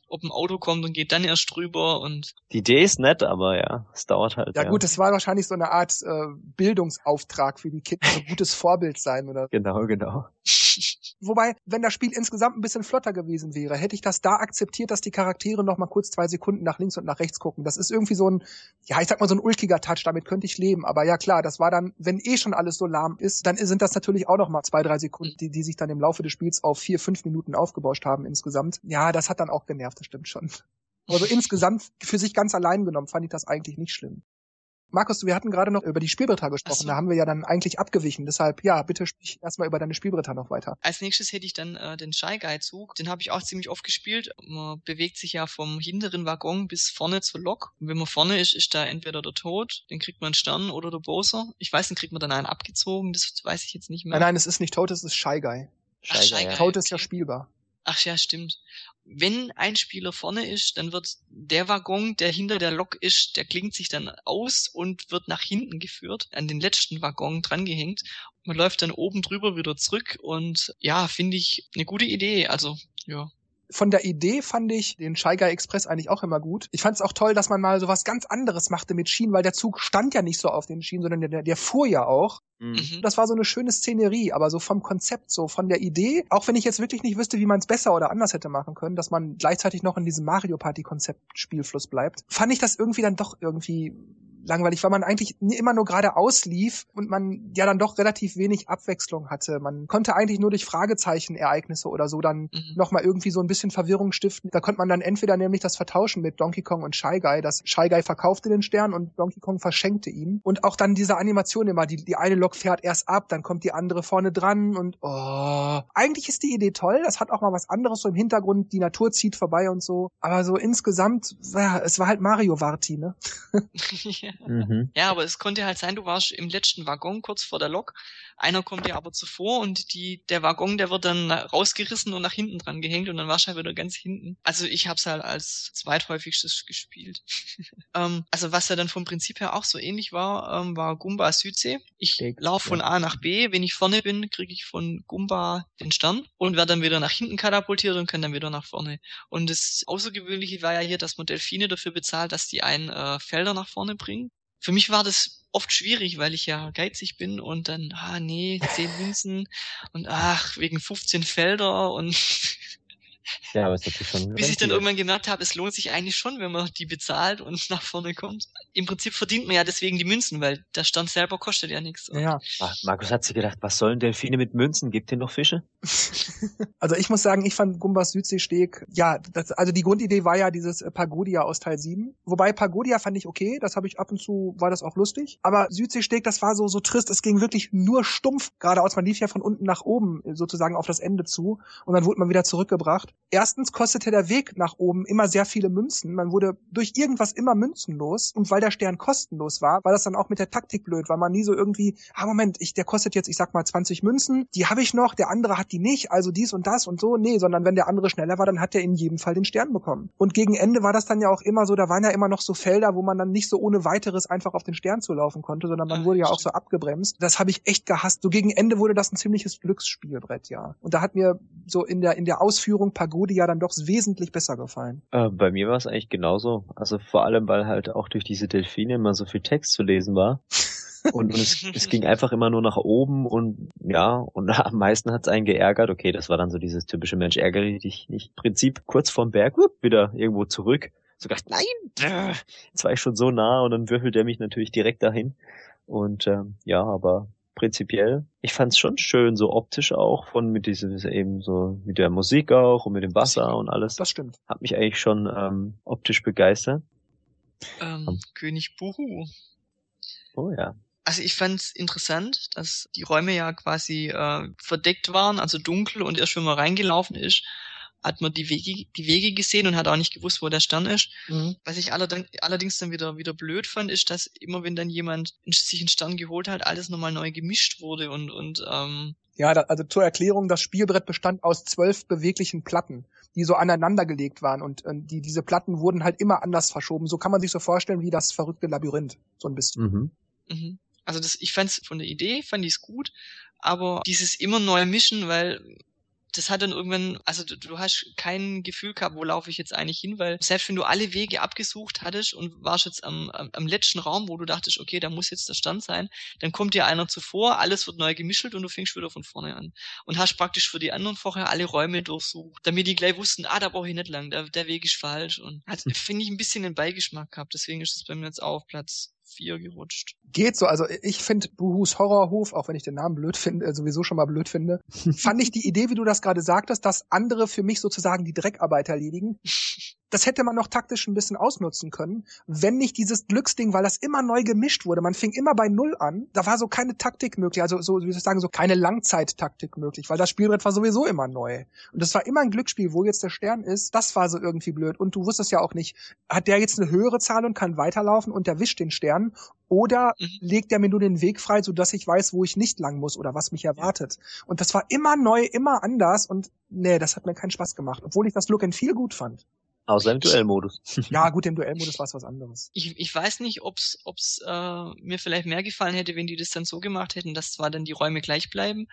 ob ein Auto kommt und geht dann erst drüber und. Die Idee ist nett, aber ja, es dauert halt. Ja, ja. gut, es war wahrscheinlich so eine Art äh, Bildungsauftrag für die Kinder, so ein gutes Vorbild sein oder. Genau, genau. Wobei, wenn das Spiel insgesamt ein bisschen flotter gewesen wäre, hätte ich das da akzeptiert, dass die Charaktere noch mal kurz zwei Sekunden nach links und nach rechts gucken. Das ist irgendwie so ein, ja, ich sag mal so ein ulkiger Touch, damit könnte ich leben. Aber ja klar, das war dann, wenn eh schon alles so lahm ist, dann sind das natürlich auch noch mal zwei, drei Sekunden, die, die sich dann im Laufe des Spiels auf vier, fünf Minuten aufgebauscht haben insgesamt. Ja, das hat dann auch genervt, das stimmt schon. Also insgesamt für sich ganz allein genommen fand ich das eigentlich nicht schlimm. Markus, wir hatten gerade noch über die Spielbretter gesprochen. So. Da haben wir ja dann eigentlich abgewichen. Deshalb, ja, bitte sprich erstmal über deine Spielbretter noch weiter. Als nächstes hätte ich dann äh, den Shy Guy Zug. Den habe ich auch ziemlich oft gespielt. Man bewegt sich ja vom hinteren Waggon bis vorne zur Lok. Und wenn man vorne ist, ist da entweder der Tod, den kriegt man einen Stern, oder der Bowser. Ich weiß, den kriegt man dann einen abgezogen. Das weiß ich jetzt nicht mehr. Nein, nein, es ist nicht Tod, es ist Shy Guy. Shy Ach, Guy, Shy Guy. Tod ist ja spielbar. Ach ja, stimmt. Wenn ein Spieler vorne ist, dann wird der Waggon, der hinter der Lok ist, der klingt sich dann aus und wird nach hinten geführt, an den letzten Waggon drangehängt. Man läuft dann oben drüber wieder zurück und ja, finde ich eine gute Idee. Also, ja von der Idee fand ich den Shy Guy Express eigentlich auch immer gut. Ich fand es auch toll, dass man mal so was ganz anderes machte mit Schienen, weil der Zug stand ja nicht so auf den Schienen, sondern der, der fuhr ja auch. Mhm. Das war so eine schöne Szenerie, aber so vom Konzept, so von der Idee, auch wenn ich jetzt wirklich nicht wüsste, wie man es besser oder anders hätte machen können, dass man gleichzeitig noch in diesem Mario Party Konzept Spielfluss bleibt, fand ich das irgendwie dann doch irgendwie langweilig, weil man eigentlich immer nur geradeaus lief und man ja dann doch relativ wenig Abwechslung hatte. Man konnte eigentlich nur durch Fragezeichen-Ereignisse oder so dann mhm. nochmal irgendwie so ein bisschen Verwirrung stiften. Da konnte man dann entweder nämlich das vertauschen mit Donkey Kong und Shy Guy, dass Shy Guy verkaufte den Stern und Donkey Kong verschenkte ihn. Und auch dann diese Animation immer, die, die eine Lok fährt erst ab, dann kommt die andere vorne dran und oh. Eigentlich ist die Idee toll, das hat auch mal was anderes so im Hintergrund, die Natur zieht vorbei und so. Aber so insgesamt, ja, es war halt Mario Varti, ne? ja. Mhm. Ja, aber es konnte halt sein, du warst im letzten Waggon kurz vor der Lok. Einer kommt dir aber zuvor und die, der Waggon, der wird dann rausgerissen und nach hinten dran gehängt und dann warst du halt wieder ganz hinten. Also ich hab's halt als zweithäufigstes gespielt. ähm, also was ja dann vom Prinzip her auch so ähnlich war, ähm, war Gumba Südsee. Ich laufe von A nach B. Wenn ich vorne bin, kriege ich von Gumba den Stern und werde dann wieder nach hinten katapultiert und kann dann wieder nach vorne. Und das Außergewöhnliche war ja hier, dass man Delfine dafür bezahlt, dass die einen äh, Felder nach vorne bringen für mich war das oft schwierig, weil ich ja geizig bin und dann, ah nee, 10 Münzen und ach, wegen 15 Felder und Ja, aber es hat sich schon Bis ich dann irgendwann gemerkt habe, es lohnt sich eigentlich schon, wenn man die bezahlt und nach vorne kommt. Im Prinzip verdient man ja deswegen die Münzen, weil der Stand selber kostet ja nichts. Ja. Ah, Markus hat sich gedacht, was sollen Delfine mit Münzen? Gibt denen noch Fische? Also ich muss sagen, ich fand Gumbas Südseesteg, ja, das, also die Grundidee war ja dieses äh, Pagodia aus Teil 7. Wobei Pagodia fand ich okay, das habe ich ab und zu, war das auch lustig. Aber Südseesteg, das war so, so trist, es ging wirklich nur stumpf, geradeaus, man lief ja von unten nach oben äh, sozusagen auf das Ende zu und dann wurde man wieder zurückgebracht. Erstens kostete der Weg nach oben immer sehr viele Münzen, man wurde durch irgendwas immer münzenlos und weil der Stern kostenlos war, war das dann auch mit der Taktik blöd, weil man nie so irgendwie, ah Moment, ich, der kostet jetzt, ich sag mal 20 Münzen, die habe ich noch, der andere hat die nicht, also dies und das und so, nee, sondern wenn der andere schneller war, dann hat er in jedem Fall den Stern bekommen. Und gegen Ende war das dann ja auch immer so, da waren ja immer noch so Felder, wo man dann nicht so ohne weiteres einfach auf den Stern zulaufen konnte, sondern man wurde ja auch so abgebremst. Das habe ich echt gehasst. So gegen Ende wurde das ein ziemliches Glücksspielbrett, ja. Und da hat mir so in der in der Ausführung Pagodia dann doch wesentlich besser gefallen. Äh, bei mir war es eigentlich genauso. Also vor allem, weil halt auch durch diese Delfine immer so viel Text zu lesen war. Und, und es, es ging einfach immer nur nach oben und ja, und am meisten hat es einen geärgert. Okay, das war dann so dieses typische Mensch, ärgere dich nicht. Prinzip kurz vorm Berg, wupp, wieder irgendwo zurück. So gedacht, nein, jetzt war ich schon so nah und dann würfelt er mich natürlich direkt dahin. Und ähm, ja, aber prinzipiell, ich fand es schon schön, so optisch auch, von mit diesem eben so mit der Musik auch und mit dem Wasser und alles. Das stimmt. Hat mich eigentlich schon ähm, optisch begeistert. Ähm, König Buhu. Oh ja. Also ich fand es interessant, dass die Räume ja quasi äh, verdeckt waren, also dunkel und erst wenn man reingelaufen ist, hat man die Wege, die Wege gesehen und hat auch nicht gewusst, wo der Stern ist. Mhm. Was ich allerdings, dann wieder, wieder blöd fand, ist, dass immer wenn dann jemand sich einen Stern geholt hat, alles nochmal neu gemischt wurde und, und ähm, Ja, da, also zur Erklärung, das Spielbrett bestand aus zwölf beweglichen Platten, die so aneinander gelegt waren und äh, die, diese Platten wurden halt immer anders verschoben. So kann man sich so vorstellen wie das verrückte Labyrinth, so ein bisschen. Mhm. Mhm. Also das, ich fand's von der Idee, fand ich's gut, aber dieses immer neu mischen, weil das hat dann irgendwann, also du, du hast kein Gefühl gehabt, wo laufe ich jetzt eigentlich hin, weil selbst wenn du alle Wege abgesucht hattest und warst jetzt am, am, am letzten Raum, wo du dachtest, okay, da muss jetzt der Stand sein, dann kommt dir einer zuvor, alles wird neu gemischelt und du fängst wieder von vorne an. Und hast praktisch für die anderen vorher alle Räume durchsucht, damit die gleich wussten, ah, da brauche ich nicht lang, der, der Weg ist falsch. Und hat, finde ich, ein bisschen den Beigeschmack gehabt, deswegen ist es bei mir jetzt auch auf Platz vier gerutscht. Geht so, also ich finde Buhus Horrorhof, auch wenn ich den Namen blöd finde, äh, sowieso schon mal blöd finde, fand ich die Idee, wie du das gerade sagtest, dass andere für mich sozusagen die Dreckarbeit erledigen. Das hätte man noch taktisch ein bisschen ausnutzen können, wenn nicht dieses Glücksding, weil das immer neu gemischt wurde. Man fing immer bei Null an. Da war so keine Taktik möglich, also so, wie soll ich sagen, so keine Langzeittaktik möglich, weil das Spielbrett war sowieso immer neu. Und das war immer ein Glücksspiel, wo jetzt der Stern ist. Das war so irgendwie blöd. Und du wusstest ja auch nicht, hat der jetzt eine höhere Zahl und kann weiterlaufen und der wischt den Stern? Oder Mhm. legt er mir nur den Weg frei, sodass ich weiß, wo ich nicht lang muss oder was mich erwartet. Und das war immer neu, immer anders und nee, das hat mir keinen Spaß gemacht, obwohl ich das Look and Feel gut fand. Außer im Duellmodus. Ja, gut, im Duellmodus war es was anderes. ich, ich weiß nicht, ob's, ob's äh, mir vielleicht mehr gefallen hätte, wenn die das dann so gemacht hätten, dass zwar dann die Räume gleich bleiben,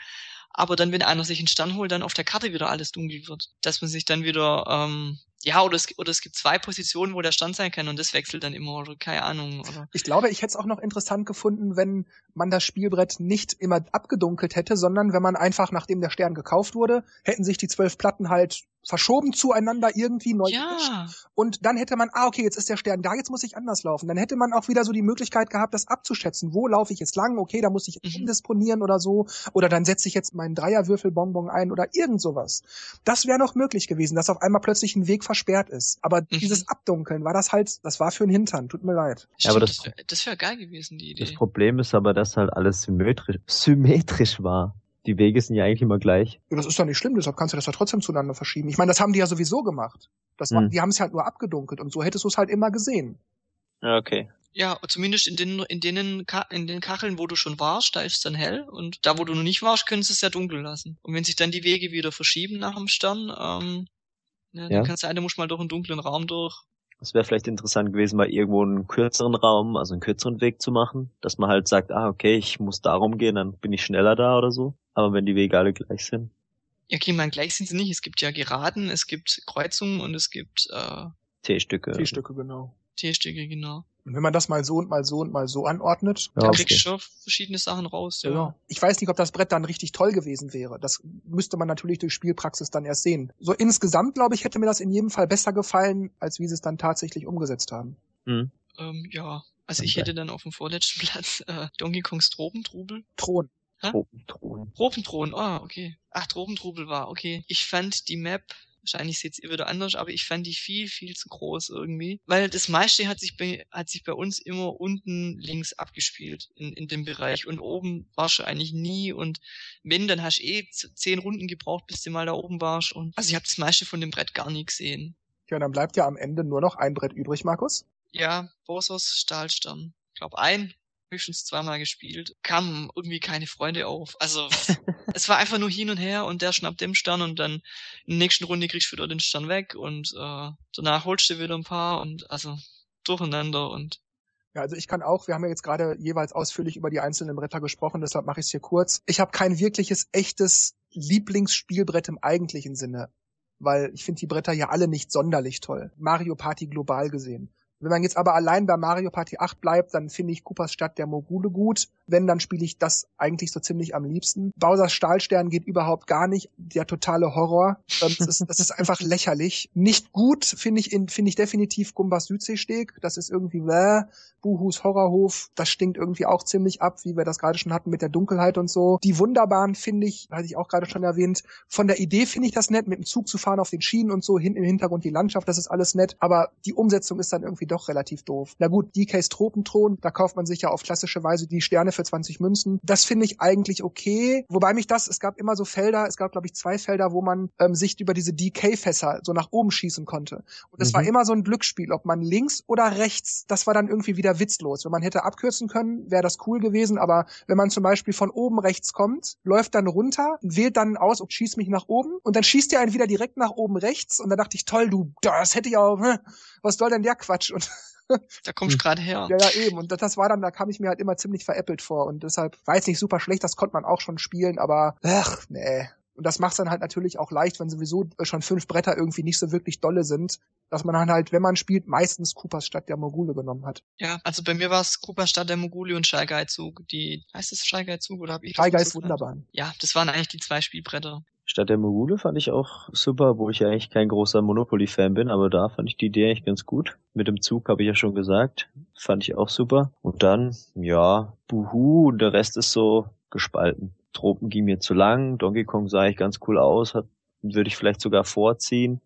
aber dann, wenn einer sich einen Stern holt, dann auf der Karte wieder alles dunkel wird. Dass man sich dann wieder, ähm, ja, oder es, oder es gibt zwei Positionen, wo der Stand sein kann und das wechselt dann immer, oder keine Ahnung, oder. Ich glaube, ich hätte es auch noch interessant gefunden, wenn man das Spielbrett nicht immer abgedunkelt hätte, sondern wenn man einfach, nachdem der Stern gekauft wurde, hätten sich die zwölf Platten halt verschoben zueinander irgendwie neu gemischt. Ja, Und dann hätte man, ah, okay, jetzt ist der Stern da, jetzt muss ich anders laufen. Dann hätte man auch wieder so die Möglichkeit gehabt, das abzuschätzen. Wo laufe ich jetzt lang? Okay, da muss ich jetzt Mhm. umdisponieren oder so. Oder dann setze ich jetzt meinen Dreierwürfelbonbon ein oder irgend sowas. Das wäre noch möglich gewesen, dass auf einmal plötzlich ein Weg versperrt ist. Aber Mhm. dieses Abdunkeln war das halt, das war für einen Hintern. Tut mir leid. Ja, aber das- das wäre das wär geil gewesen, die Das Idee. Problem ist aber, dass halt alles symmetrisch, symmetrisch war. Die Wege sind ja eigentlich immer gleich. Ja, das ist doch nicht schlimm, deshalb kannst du das ja trotzdem zueinander verschieben. Ich meine, das haben die ja sowieso gemacht. Das war, Hm. Die haben es halt nur abgedunkelt und so hättest du es halt immer gesehen. Okay. Ja, zumindest in den, in denen, in den Kacheln, wo du schon warst, da ist es dann hell und da, wo du noch nicht warst, können sie es ja dunkel lassen. Und wenn sich dann die Wege wieder verschieben nach dem Stern, ähm, ja, Ja. dann kann es sein, du musst mal durch einen dunklen Raum durch. Es wäre vielleicht interessant gewesen, mal irgendwo einen kürzeren Raum, also einen kürzeren Weg zu machen, dass man halt sagt, ah, okay, ich muss darum gehen, dann bin ich schneller da oder so. Aber wenn die Wege alle gleich sind. Ja, okay, mein gleich sind sie nicht. Es gibt ja Geraden, es gibt Kreuzungen und es gibt äh, T-Stücke. Vier Stücke, genau. T-Stücke, genau. Und wenn man das mal so und mal so und mal so anordnet, Ja, Da okay. kriegst du schon verschiedene Sachen raus. ja. ja. Ich weiß nicht, ob das Brett dann richtig toll gewesen wäre. Das müsste man natürlich durch Spielpraxis dann erst sehen. So insgesamt, glaube ich, hätte mir das in jedem Fall besser gefallen, als wie sie es dann tatsächlich umgesetzt haben. Hm. Ähm, ja, also Kann ich hätte dann auf dem vorletzten Platz äh, Donkey Kongs Tropentrubel. Thron. Hä? Tropen, Thron. Tropenthron, ah, okay. Ach, Tropentrubel war, okay. Ich fand die Map, wahrscheinlich seht's ihr wieder anders, aber ich fand die viel, viel zu groß irgendwie. Weil das meiste hat sich bei, hat sich bei uns immer unten links abgespielt in, in dem Bereich. Und oben warst du eigentlich nie. Und wenn, dann hast du eh zehn Runden gebraucht, bis du mal da oben warst. Und also ich habe das meiste von dem Brett gar nie gesehen. Ja, dann bleibt ja am Ende nur noch ein Brett übrig, Markus. Ja, Bosos Stahlstern. Ich glaube, ein, höchstens zweimal gespielt. Kamen irgendwie keine Freunde auf. Also, es war einfach nur hin und her und der schnappt den Stern und dann in der nächsten Runde kriegst du wieder den Stern weg und äh, danach holst du wieder ein paar und also durcheinander und Ja, also ich kann auch, wir haben ja jetzt gerade jeweils ausführlich über die einzelnen Bretter gesprochen, deshalb mache ich es hier kurz. Ich habe kein wirkliches, echtes Lieblingsspielbrett im eigentlichen Sinne, weil ich finde die Bretter ja alle nicht sonderlich toll. Mario Party global gesehen. Wenn man jetzt aber allein bei Mario Party 8 bleibt, dann finde ich Coopers Stadt der Mogule gut. Wenn, dann spiele ich das eigentlich so ziemlich am liebsten. Bowsers Stahlstern geht überhaupt gar nicht. Der totale Horror. Ähm, Das ist, das ist einfach lächerlich. Nicht gut finde ich, in- finde ich definitiv Gumbas Südseesteg. Das ist irgendwie, bäh. Buhus Horrorhof, das stinkt irgendwie auch ziemlich ab, wie wir das gerade schon hatten mit der Dunkelheit und so. Die Wunderbahn finde ich, hatte ich auch gerade schon erwähnt, von der Idee finde ich das nett, mit dem Zug zu fahren auf den Schienen und so, hinten im Hintergrund die Landschaft, das ist alles nett, aber die Umsetzung ist dann irgendwie doch relativ doof. Na gut, DKs Tropenthron, da kauft man sich ja auf klassische Weise die Sterne für 20 Münzen. Das finde ich eigentlich okay, wobei mich das, es gab immer so Felder, es gab glaube ich zwei Felder, wo man ähm, sich über diese DK-Fässer so nach oben schießen konnte. Und das Mhm. war immer so ein Glücksspiel, ob man links oder rechts, das war dann irgendwie wieder witzlos. Wenn man hätte abkürzen können, wäre das cool gewesen, aber wenn man zum Beispiel von oben rechts kommt, läuft dann runter, wählt dann aus, ob schießt mich nach oben und dann schießt er einen wieder direkt nach oben rechts und dann dachte ich, toll, du, das hätte ich auch, hm, was soll denn der Quatsch? Und da kommst du gerade her. ja, ja, eben. Und das, das war dann, da kam ich mir halt immer ziemlich veräppelt vor. Und deshalb war jetzt nicht super schlecht, das konnte man auch schon spielen, aber ach, nee. Und das macht's dann halt natürlich auch leicht, wenn sowieso schon fünf Bretter irgendwie nicht so wirklich dolle sind, dass man dann halt, wenn man spielt, meistens Coopers statt der Mogule genommen hat. Ja, also bei mir war es Cooper Stadt der Moguli und Shy Guy Zug. Die, heißt es Shy Guy Zug oder hab ich das Shy Guy ist wunderbar. Ja, das waren eigentlich die zwei Spielbretter. Stadt der Mogule fand ich auch super, wo ich ja eigentlich kein großer Monopoly-Fan bin, aber da fand ich die Idee eigentlich ganz gut. Mit dem Zug habe ich ja schon gesagt, fand ich auch super. Und dann, ja, Buhu, und der Rest ist so gespalten. Tropen ging mir zu lang, Donkey Kong sah ich ganz cool aus, hat, würde ich vielleicht sogar vorziehen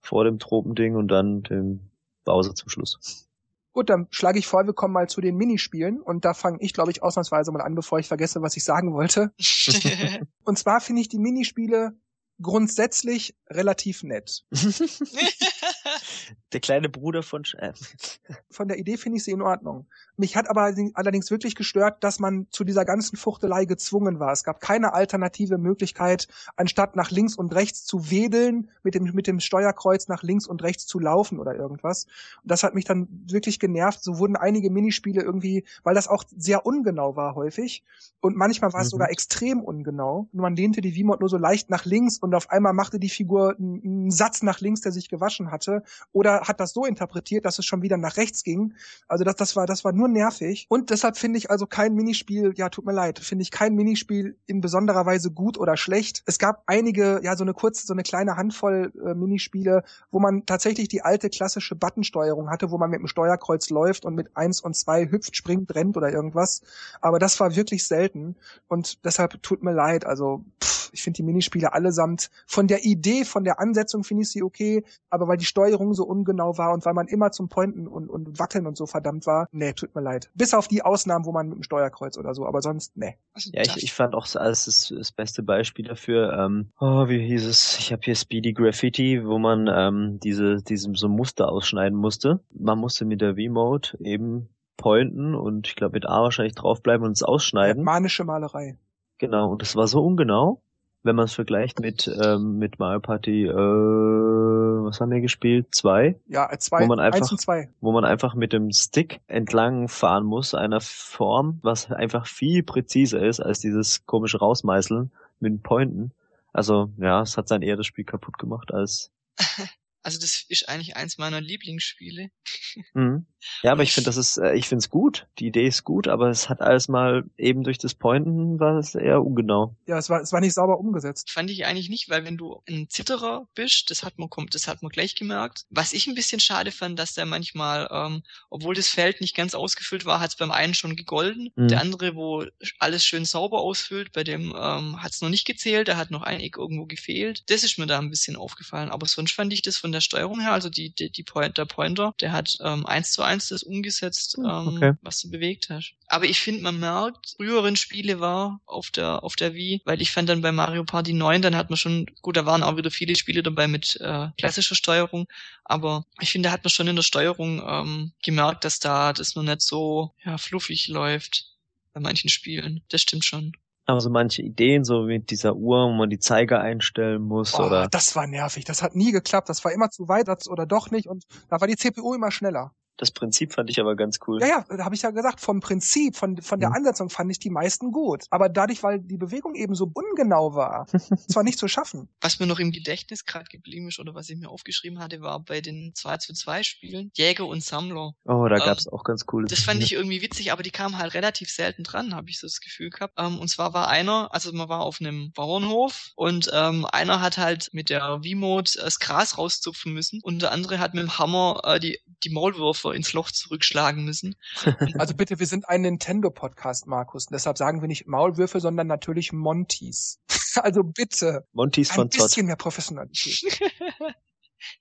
vor dem Tropending und dann dem Bowser zum Schluss. Gut, dann schlage ich vor, wir kommen mal zu den Minispielen. Und da fange ich, glaube ich, ausnahmsweise mal an, bevor ich vergesse, was ich sagen wollte. Und zwar finde ich die Minispiele grundsätzlich relativ nett. der kleine Bruder von Sch äh, Von der Idee finde ich sie in Ordnung. Mich hat aber allerdings wirklich gestört, dass man zu dieser ganzen Fuchtelei gezwungen war. Es gab keine alternative Möglichkeit, anstatt nach links und rechts zu wedeln, mit dem, mit dem Steuerkreuz nach links und rechts zu laufen oder irgendwas. Und das hat mich dann wirklich genervt. So wurden einige Minispiele irgendwie, weil das auch sehr ungenau war häufig. Und manchmal war es Mhm. sogar extrem ungenau. Und man lehnte die V-Mod nur so leicht nach links und auf einmal machte die Figur einen, einen Satz nach links, der sich gewaschen hatte. Oder hat das so interpretiert, dass es schon wieder nach rechts ging. Also das, das war, das war nur nervig. Und deshalb finde ich also kein Minispiel, ja, tut mir leid, finde ich kein Minispiel in besonderer Weise gut oder schlecht. Es gab einige, ja, so eine kurze, so eine kleine Handvoll äh, Minispiele, wo man tatsächlich die alte klassische Buttonsteuerung hatte, wo man mit dem Steuerkreuz läuft und mit eins und zwei hüpft, springt, rennt oder irgendwas. Aber das war wirklich selten. Und deshalb tut mir leid. Also, pff, ich finde die Minispiele allesamt von der Idee, von der Ansetzung finde ich sie okay, aber weil die Steuerung so ungenau war und weil man immer zum Pointen und, und Wackeln und so verdammt war, nee, tut mir leid. Bis auf die Ausnahmen, wo man mit dem Steuerkreuz oder so, aber sonst, nee. Also Ja, ich, ich fand auch als das, das beste Beispiel dafür, ähm, oh, wie hieß es? Ich habe hier Speedy Graffiti, wo man ähm, diese diesem so Muster ausschneiden musste. Man musste mit der V-Mode eben pointen und ich glaube mit A wahrscheinlich draufbleiben und es ausschneiden. Manische Malerei. Genau, und das war so ungenau, wenn man es vergleicht mit ähm, mit Mario Party, äh, was haben wir gespielt? Zwei, Ja, zwei, Wo man einfach- eins und zwei. wo man einfach mit dem Stick entlang fahren muss, einer Form, was einfach viel präziser ist als dieses komische Rausmeißeln mit den Pointen. Also ja, es hat dann eher das Spiel kaputt gemacht als Also das ist eigentlich eins meiner Lieblingsspiele. Mhm. Ja, aber ich finde, das ist, äh, ich finde es gut. Die Idee ist gut, aber es hat alles mal eben durch das Pointen war es eher ungenau. Ja, es war, es war nicht sauber umgesetzt. Fand ich eigentlich nicht, weil wenn du ein Zitterer bist, das hat man kommt, das hat man gleich gemerkt. Was ich ein bisschen schade fand, dass der manchmal, ähm, obwohl das Feld nicht ganz ausgefüllt war, hat es beim einen schon gegolden. Mhm. Der andere, wo alles schön sauber ausfüllt, bei dem ähm, hat es noch nicht gezählt, da hat noch ein Eck irgendwo gefehlt. Das ist mir da ein bisschen aufgefallen. Aber sonst fand ich das von der Steuerung her, also die, die, die Point, der Pointer, der hat ähm, eins zu eins das umgesetzt, Hm, ähm, okay. was du bewegt hast. Aber ich finde, man merkt, früheren Spiele war auf der auf der Wii, weil ich fand dann bei Mario Party 9, dann hat man schon, gut, da waren auch wieder viele Spiele dabei mit äh, klassischer Steuerung, aber ich finde, da hat man schon in der Steuerung ähm, gemerkt, dass da das noch nicht so ja, fluffig läuft bei manchen Spielen. Das stimmt schon. Aber so manche Ideen, so mit dieser Uhr, wo man die Zeiger einstellen muss Oh, oder. das war nervig. Das hat nie geklappt. Das war immer zu weit oder doch nicht. Und da war die CPU immer schneller. Das Prinzip fand ich aber ganz cool. Ja, ja, da habe ich ja gesagt, vom Prinzip, von, von der Mhm. Ansetzung fand ich die meisten gut. Aber dadurch, weil die Bewegung eben so ungenau war, es war nicht zu schaffen. Was mir noch im Gedächtnis gerade geblieben ist oder was ich mir aufgeschrieben hatte, war bei den 2 zu 2 Spielen Jäger und Sammler. Oh, da Ähm, gab's auch ganz coole. Das fand ich irgendwie witzig, aber die kamen halt relativ selten dran, habe ich so das Gefühl gehabt. Ähm, und zwar war einer, also man war auf einem Bauernhof und ähm, einer hat halt mit der V-Mode das Gras rauszupfen müssen und der andere hat mit dem Hammer äh, die, die Maulwürfer ins Loch zurückschlagen müssen. Also bitte, wir sind ein Nintendo-Podcast, Markus. Und deshalb sagen wir nicht Maulwürfe, sondern natürlich Montys. Also bitte, Montys ein von Zott. bisschen mehr Professionalität.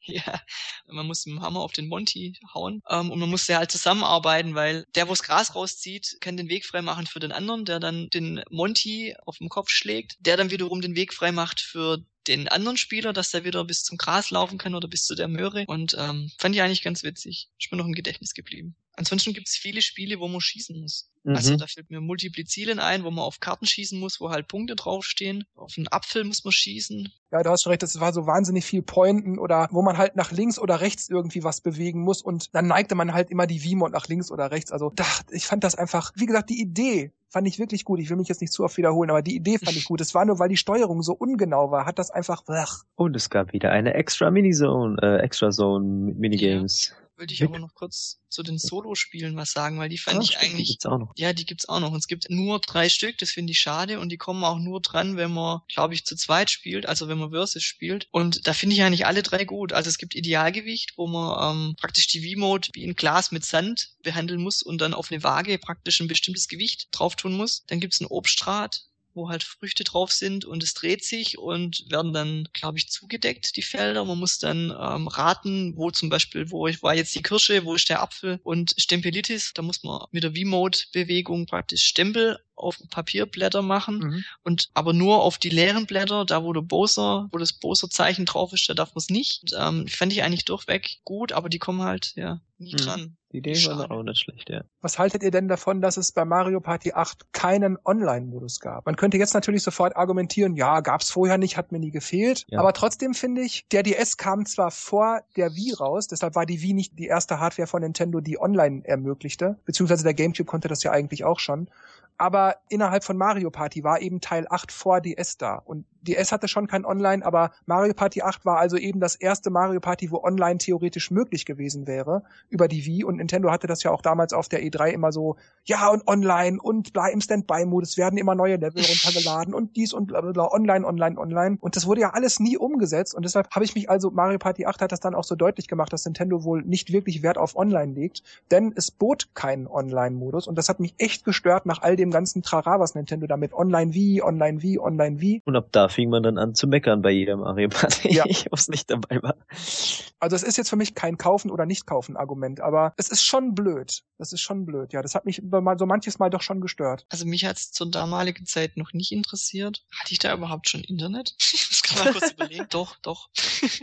Ja, man muss mit dem Hammer auf den Monty hauen ähm, und man muss ja halt zusammenarbeiten, weil der, wo das Gras rauszieht, kann den Weg freimachen für den anderen, der dann den Monty auf dem Kopf schlägt, der dann wiederum den Weg freimacht für den anderen Spieler, dass der wieder bis zum Gras laufen kann oder bis zu der Möhre. Und ähm, fand ich eigentlich ganz witzig. Ist mir noch im Gedächtnis geblieben. Ansonsten gibt es viele Spiele, wo man schießen muss. Also Mhm. da fällt mir Multiplizilen ein, wo man auf Karten schießen muss, wo halt Punkte draufstehen. Auf einen Apfel muss man schießen. Ja, du hast schon recht, das war so wahnsinnig viel Pointen oder wo man halt nach links oder rechts irgendwie was bewegen muss und dann neigte man halt immer die V-Mode nach links oder rechts. Also da, ich fand das einfach, wie gesagt, die Idee fand ich wirklich gut. Ich will mich jetzt nicht zu oft wiederholen, aber die Idee fand ich gut. Es war nur, weil die Steuerung so ungenau war, hat das einfach, ach, Und es gab wieder eine extra Minizone, äh, extra Zone mit Minigames. Wollte ich aber noch kurz zu den Solo-Spielen was sagen, weil die fand Ah, ich stimmt, die eigentlich gibt's auch noch. Ja, die gibt's auch noch. Und es gibt nur drei Stück, das finde ich schade. Und die kommen auch nur dran, wenn man, glaube ich, zu zweit spielt, also wenn man Versus spielt. Und da finde ich eigentlich alle drei gut. Also es gibt Idealgewicht, wo man ähm, praktisch die V-Mode wie ein Glas mit Sand behandeln muss und dann auf eine Waage praktisch ein bestimmtes Gewicht drauf tun muss. Dann gibt's einen Obststraat, wo halt Früchte drauf sind und es dreht sich und werden dann, glaube ich, zugedeckt, die Felder. Man muss dann ähm, raten, wo zum Beispiel, wo war jetzt die Kirsche, wo ist der Apfel und Stempelitis, da muss man mit der V-Mode-Bewegung praktisch Stempel auf Papierblätter machen mhm. und aber nur auf die leeren Blätter, da wo der Bowser, wo das Bowser-Zeichen drauf ist, da darf man es nicht. Und, ähm, fand ich eigentlich durchweg gut, aber die kommen halt ja nie Mhm. dran. Die Idee war auch nicht schlecht, ja. Was haltet ihr denn davon, dass es bei Mario Party 8 keinen Online-Modus gab? Man könnte jetzt natürlich sofort argumentieren, ja, gab's vorher nicht, hat mir nie gefehlt. Ja. Aber trotzdem finde ich, der DS kam zwar vor der Wii raus, deshalb war die Wii nicht die erste Hardware von Nintendo, die online ermöglichte. Beziehungsweise der GameCube konnte das ja eigentlich auch schon. Aber innerhalb von Mario Party war eben Teil 8 vor DS da. Und DS hatte schon kein Online, aber Mario Party 8 war also eben das erste Mario Party, wo Online theoretisch möglich gewesen wäre über die Wii. Und Nintendo hatte das ja auch damals auf der E3 immer so, ja und Online und bla im Standby-Modus werden immer neue Level runtergeladen und dies und bla bla bla, online, online, online. Und das wurde ja alles nie umgesetzt. Und deshalb habe ich mich also, Mario Party 8 hat das dann auch so deutlich gemacht, dass Nintendo wohl nicht wirklich Wert auf Online legt. Denn es bot keinen Online-Modus. Und das hat mich echt gestört nach all dem ganzen Trara, was Nintendo damit Online Wii, Online Wii, Online Wii. Und ab da fing man dann an zu meckern bei jedem Mario Party, Ja. was nicht dabei war. Also es ist jetzt für mich kein Kaufen oder nicht kaufen Argument, aber es ist schon blöd. Das ist schon blöd. Ja, das hat mich so manches Mal doch schon gestört. Also mich hat's zur damaligen Zeit noch nicht interessiert. Hatte ich da überhaupt schon Internet? Das kann man kurz überlegen. Doch, doch.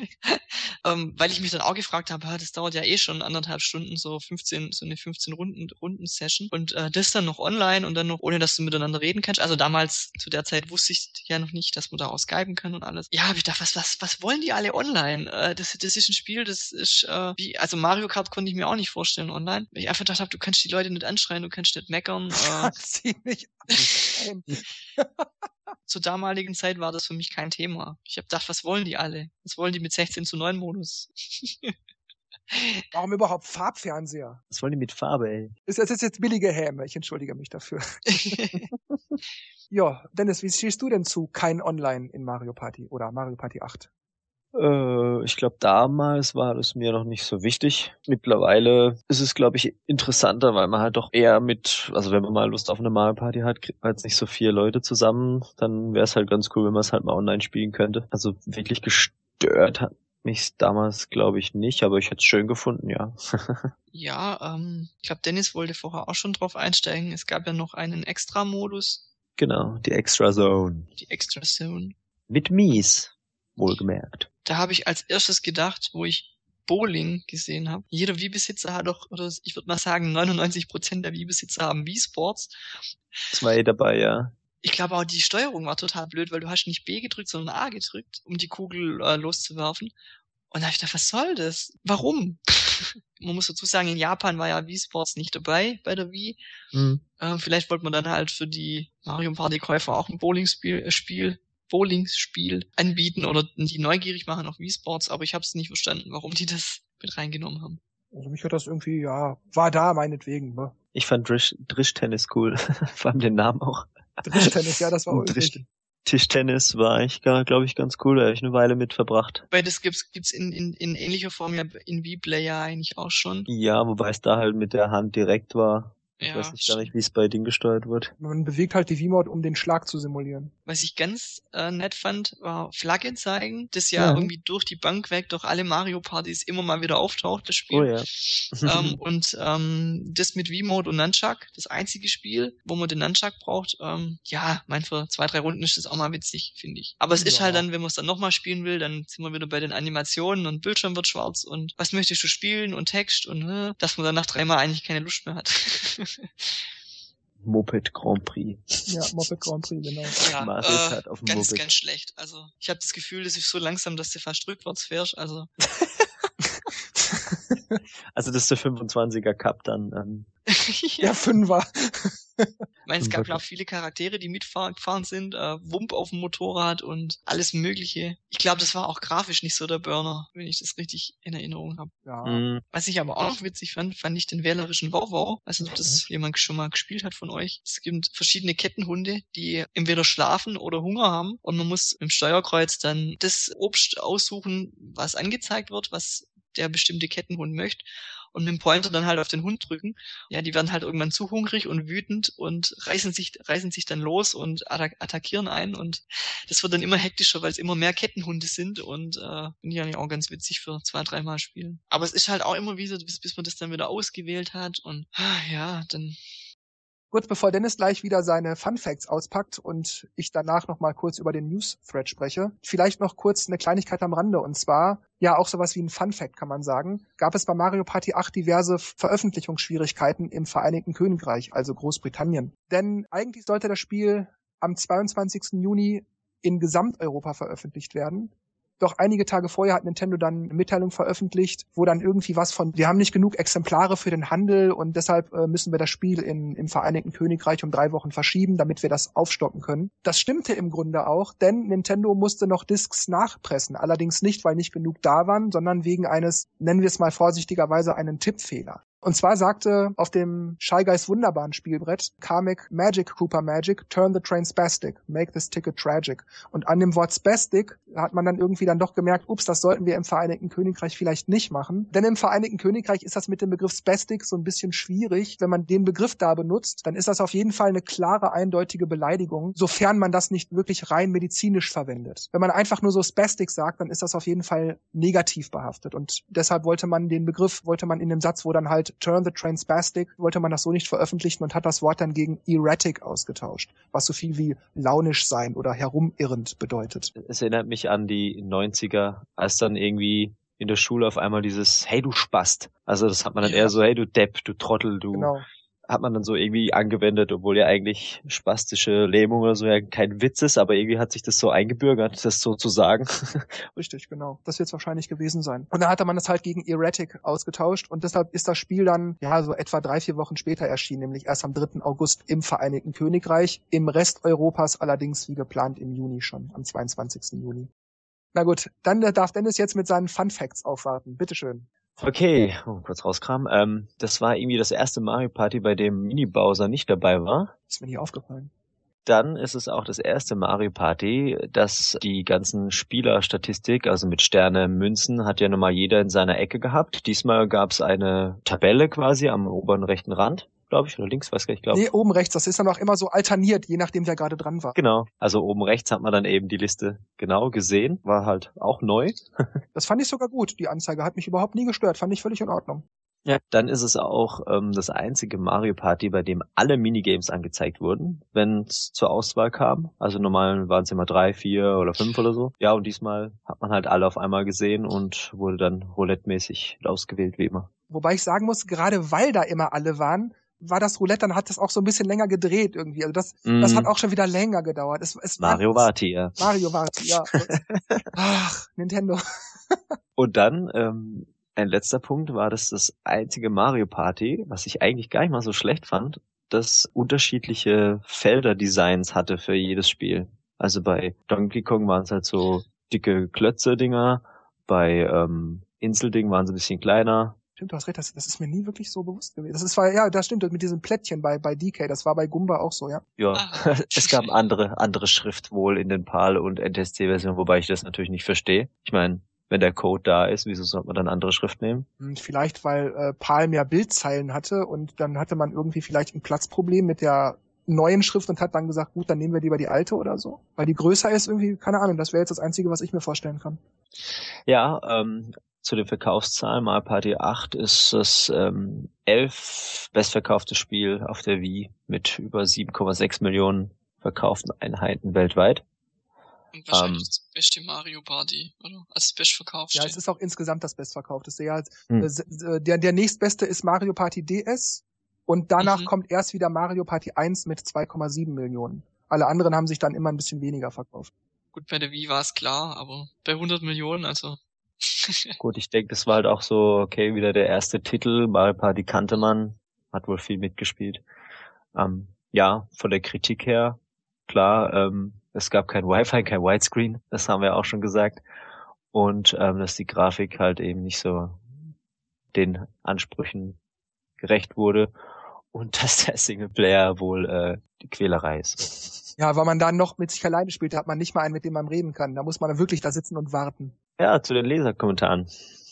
ähm, weil ich mich dann auch gefragt habe, ah, das dauert ja eh schon anderthalb Stunden, so 15, so eine 15 Runden, Runden Session. Und äh, das dann noch online und dann noch ohne, dass du miteinander reden kannst. Also damals, zu der Zeit wusste ich ja noch nicht, dass man da auch skypen kann und alles. Ja, hab ich gedacht, was, was, was wollen die alle online? Äh, das, das ist ein Spiel, das ist äh, wie, also Mario Kart konnte ich mir auch nicht vorstellen online. Weil ich einfach gedacht habe, du kannst die Leute nicht anschreien, du kannst nicht meckern. Äh, Ziemlich zur damaligen Zeit war das für mich kein Thema. Ich habe gedacht, was wollen die alle? Was wollen die mit 16 zu 9 Modus? Warum überhaupt Farbfernseher? Was wollen die mit Farbe, ey? Das ist jetzt billige Häme. Ich entschuldige mich dafür. ja, Dennis, wie stehst du denn zu kein Online in Mario Party oder Mario Party 8? Äh, ich glaube, damals war das mir noch nicht so wichtig. Mittlerweile ist es, glaube ich, interessanter, weil man halt doch eher mit, also wenn man mal Lust auf eine Mario Party hat, kriegt man jetzt nicht so vier Leute zusammen, dann wäre es halt ganz cool, wenn man es halt mal online spielen könnte. Also wirklich gestört hat mich damals, glaube ich, nicht, aber ich hätte es schön gefunden, ja. ja, ähm, ich glaube, Dennis wollte vorher auch schon drauf einsteigen. Es gab ja noch einen Extra-Modus. Genau, die Extra Zone. Die Extra Zone. Mit Mies, wohlgemerkt da habe ich als erstes gedacht, wo ich Bowling gesehen habe. Jeder Wii-Besitzer hat doch, oder ich würde mal sagen, 99 Prozent der Wii-Besitzer haben Wii-Sports. Zwei dabei, ja. Ich glaube auch die Steuerung war total blöd, weil du hast nicht B gedrückt, sondern A gedrückt, um die Kugel äh, loszuwerfen. Und da habe ich gedacht, was soll das? Warum? man muss dazu sagen, in Japan war ja Wii Sports nicht dabei bei der Wii. Mhm. Äh, vielleicht wollte man dann halt für die Mario Party Käufer auch ein Bowling-Spiel äh, Spiel Bowling-Spiel anbieten oder die neugierig machen auf Wii Sports, aber ich habe es nicht verstanden, warum die das mit reingenommen haben. Also mich hat das irgendwie, ja, war da meinetwegen. Ne? Ich fand Drish, Drish-Tennis cool, vor allem den Namen auch. Drish-Tennis, ja, das war auch Tischtennis war eigentlich, glaube ich, ganz cool. Da habe ich eine Weile mit verbracht. Weil das gibt's, gibt's in, in, in ähnlicher Form ja in V-Player eigentlich auch schon. Ja, wobei es da halt mit der Hand direkt war. Ich ja, weiß nicht gar nicht, wie es bei Ding gesteuert wird. Man bewegt halt die V-Mode, um den Schlag zu simulieren. Was ich ganz äh, nett fand, war Flagge zeigen, das ja, ja, irgendwie durch die Bank weg, durch alle Mario-Partys immer mal wieder auftaucht, das Spiel. Oh ja. ähm, und ähm, das mit V-Mode und Nunchuck, das einzige Spiel, wo man den Nunchuck braucht, ähm, ja, mein für zwei, drei Runden ist das auch mal witzig, finde ich. Aber es ja. ist halt dann, wenn man es dann nochmal spielen will, dann sind wir wieder bei den Animationen und Bildschirm wird schwarz und was möchtest du spielen und Text und äh, dass man dann nach dreimal eigentlich keine Lust mehr hat. Moped Grand Prix. Ja, Moped Grand Prix, genau. Ja, äh, auf dem ganz, Moped. ganz schlecht. Also ich habe das Gefühl, dass ich so langsam, dass du fast rückwärts fährst. Also also das ist der 25er Cup dann. Ähm. ja, Fünfer. Ich meine, es gab ja auch viele Charaktere, die mitgefahren sind, äh, Wump auf dem Motorrad und alles Mögliche. Ich glaube, das war auch grafisch nicht so der Burner, wenn ich das richtig in Erinnerung habe. Ja. Mhm. Was ich aber auch noch witzig fand, fand ich den wählerischen Wow-Wow. Weiß nicht, ob das jemand schon mal gespielt hat von euch. Es gibt verschiedene Kettenhunde, die entweder schlafen oder Hunger haben und man muss im Steuerkreuz dann das Obst aussuchen, was angezeigt wird, was der bestimmte Kettenhund möchte und mit dem Pointer dann halt auf den Hund drücken. Ja, die werden halt irgendwann zu hungrig und wütend und reißen sich, reißen sich dann los und attack attackieren einen und das wird dann immer hektischer, weil es immer mehr Kettenhunde sind und äh, finde ich eigentlich auch ganz witzig für zwei, dreimal spielen. Aber es ist halt auch immer wieder, bis, bis man das dann wieder ausgewählt hat und ah, ja, dann Kurz bevor Dennis gleich wieder seine Fun Facts auspackt und ich danach noch mal kurz über den News Thread spreche, vielleicht noch kurz eine Kleinigkeit am Rande und zwar ja auch sowas wie ein Fun Fact kann man sagen, gab es bei Mario Party 8 diverse Veröffentlichungsschwierigkeiten im Vereinigten Königreich, also Großbritannien. Denn eigentlich sollte das Spiel am 22. Juni in Gesamteuropa veröffentlicht werden. Doch einige Tage vorher hat Nintendo dann eine Mitteilung veröffentlicht, wo dann irgendwie was von, wir haben nicht genug Exemplare für den Handel und deshalb äh, müssen wir das Spiel in, im Vereinigten Königreich um drei Wochen verschieben, damit wir das aufstocken können. Das stimmte im Grunde auch, denn Nintendo musste noch Discs nachpressen. Allerdings nicht, weil nicht genug da waren, sondern wegen eines, nennen wir es mal vorsichtigerweise, einen Tippfehler. Und zwar sagte auf dem Shy Guys wunderbaren Spielbrett Kamek Magic Cooper Magic, turn the train spastic, make this ticket tragic. Und an dem Wort spastic hat man dann irgendwie dann doch gemerkt, ups, das sollten wir im Vereinigten Königreich vielleicht nicht machen. Denn im Vereinigten Königreich ist das mit dem Begriff spastic so ein bisschen schwierig. Wenn man den Begriff da benutzt, dann ist das auf jeden Fall eine klare, eindeutige Beleidigung, sofern man das nicht wirklich rein medizinisch verwendet. Wenn man einfach nur so spastic sagt, dann ist das auf jeden Fall negativ behaftet. Und deshalb wollte man den Begriff, wollte man in dem Satz, wo dann halt Turn the Train Spastic wollte man das so nicht veröffentlichen und hat das Wort dann gegen erratic ausgetauscht, was so viel wie launisch sein oder herumirrend bedeutet. Es erinnert mich an die 90er, als dann irgendwie in der Schule auf einmal dieses Hey du Spast. Also das hat man dann ja. eher so Hey du Depp, du Trottel, du. Genau. Hat man dann so irgendwie angewendet, obwohl ja eigentlich spastische Lähmung oder so ja kein Witz ist, aber irgendwie hat sich das so eingebürgert, das so zu sagen. Richtig, genau. Das wird es wahrscheinlich gewesen sein. Und da hatte man das halt gegen Erratic ausgetauscht und deshalb ist das Spiel dann ja so etwa drei, vier Wochen später erschienen, nämlich erst am 3. August im Vereinigten Königreich, im Rest Europas allerdings wie geplant im Juni schon, am 22. Juni. Na gut, dann darf Dennis jetzt mit seinen Fun Facts aufwarten. Bitteschön. Okay, oh, kurz rauskramen. Ähm, das war irgendwie das erste Mario Party, bei dem Mini Bowser nicht dabei war. Ist mir nie aufgefallen. Dann ist es auch das erste Mario Party, das die ganzen Spielerstatistik, also mit Sterne, Münzen, hat ja nun mal jeder in seiner Ecke gehabt. Diesmal gab es eine Tabelle quasi am oberen rechten Rand glaube ich, oder links, weiß gar nicht, glaube Nee, oben rechts. Das ist dann auch immer so alterniert, je nachdem, wer gerade dran war. Genau. Also oben rechts hat man dann eben die Liste genau gesehen. War halt auch neu. das fand ich sogar gut. Die Anzeige hat mich überhaupt nie gestört. Fand ich völlig in Ordnung. Ja, dann ist es auch ähm, das einzige Mario Party, bei dem alle Minigames angezeigt wurden, wenn es zur Auswahl kam. Also normal waren es immer drei, vier oder fünf oder so. Ja, und diesmal hat man halt alle auf einmal gesehen und wurde dann roulette-mäßig ausgewählt, wie immer. Wobei ich sagen muss, gerade weil da immer alle waren, war das Roulette, dann hat das auch so ein bisschen länger gedreht irgendwie. Also das, mm. das hat mhm. auch schon wieder länger gedauert. Es, es Mario Vati, ja. Mario Vati, ja. Ach, Nintendo. Und dann, ähm, ein letzter Punkt war das das einzige Mario Party, was ich eigentlich gar nicht mal so schlecht fand, das unterschiedliche Felderdesigns hatte für jedes Spiel. Also bei Donkey Kong waren es halt so dicke Klötze-Dinger, bei ähm, Inselding waren sie ein bisschen kleiner, Stimmt, du hast recht, das, das ist mir nie wirklich so bewusst gewesen. Das ist war, ja, das stimmt, mit diesem Plättchen bei, bei DK, das war bei Gumba auch so, ja. Ja, ah. es gab andere, andere Schrift wohl in den PAL und NTSC-Versionen, wobei ich das natürlich nicht verstehe. Ich meine, wenn der Code da ist, wieso sollte man dann andere Schrift nehmen? Hm, vielleicht, weil äh, PAL mehr Bildzeilen hatte und dann hatte man irgendwie vielleicht ein Platzproblem mit der neuen Schrift und hat dann gesagt, gut, dann nehmen wir lieber die alte oder so. Weil die größer ist irgendwie, keine Ahnung, das wäre jetzt das Einzige, was ich mir vorstellen kann. Ja, ähm, zu den Verkaufszahlen. Mario Party 8 ist das ähm, elf bestverkaufte Spiel auf der Wii mit über 7,6 Millionen verkauften Einheiten weltweit. Und wahrscheinlich ähm, das beste Mario Party, oder? Als das bestverkaufte. Ja, es ist auch insgesamt das bestverkaufteste. Ja, hm. Äh, der, der nächstbeste ist Mario Party DS und danach mhm. kommt erst wieder Mario Party 1 mit 2,7 Millionen. Alle anderen haben sich dann immer ein bisschen weniger verkauft. Gut, bei der Wii war es klar, aber bei 100 Millionen, also Gut, ich denke, das war halt auch so, okay, wieder der erste Titel, Mario Party kannte man, hat wohl viel mitgespielt. Ähm, ja, von der Kritik her, klar, ähm, es gab kein Wi-Fi, kein Widescreen, das haben wir auch schon gesagt. Und ähm, dass die Grafik halt eben nicht so den Ansprüchen gerecht wurde und dass der Singleplayer wohl äh, die Quälerei ist. Ja, weil man da noch mit sich alleine spielt, hat man nicht mal einen, mit dem man reden kann. Da muss man wirklich da sitzen und warten. Ja, zu den Leserkommentaren.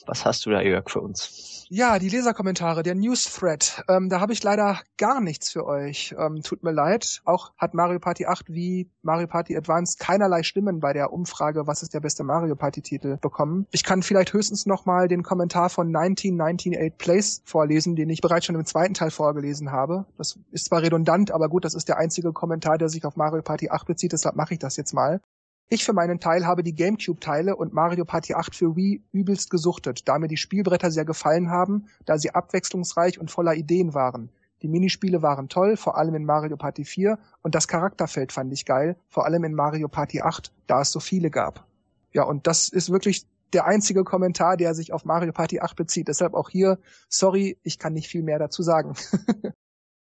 Was hast du da, Jörg, für uns? Ja, die Leserkommentare, der News-Thread. Ähm, da habe ich leider gar nichts für euch. Ähm, tut mir leid. Auch hat Mario Party 8 wie Mario Party Advance keinerlei Stimmen bei der Umfrage, was ist der beste Mario Party-Titel, bekommen. Ich kann vielleicht höchstens nochmal den Kommentar von 1998 Place vorlesen, den ich bereits schon im zweiten Teil vorgelesen habe. Das ist zwar redundant, aber gut, das ist der einzige Kommentar, der sich auf Mario Party 8 bezieht, deshalb mache ich das jetzt mal. Ich für meinen Teil habe die Gamecube-Teile und Mario Party 8 für Wii übelst gesuchtet, da mir die Spielbretter sehr gefallen haben, da sie abwechslungsreich und voller Ideen waren. Die Minispiele waren toll, vor allem in Mario Party 4, und das Charakterfeld fand ich geil, vor allem in Mario Party 8, da es so viele gab. Ja, und das ist wirklich der einzige Kommentar, der sich auf Mario Party 8 bezieht. Deshalb auch hier, sorry, ich kann nicht viel mehr dazu sagen.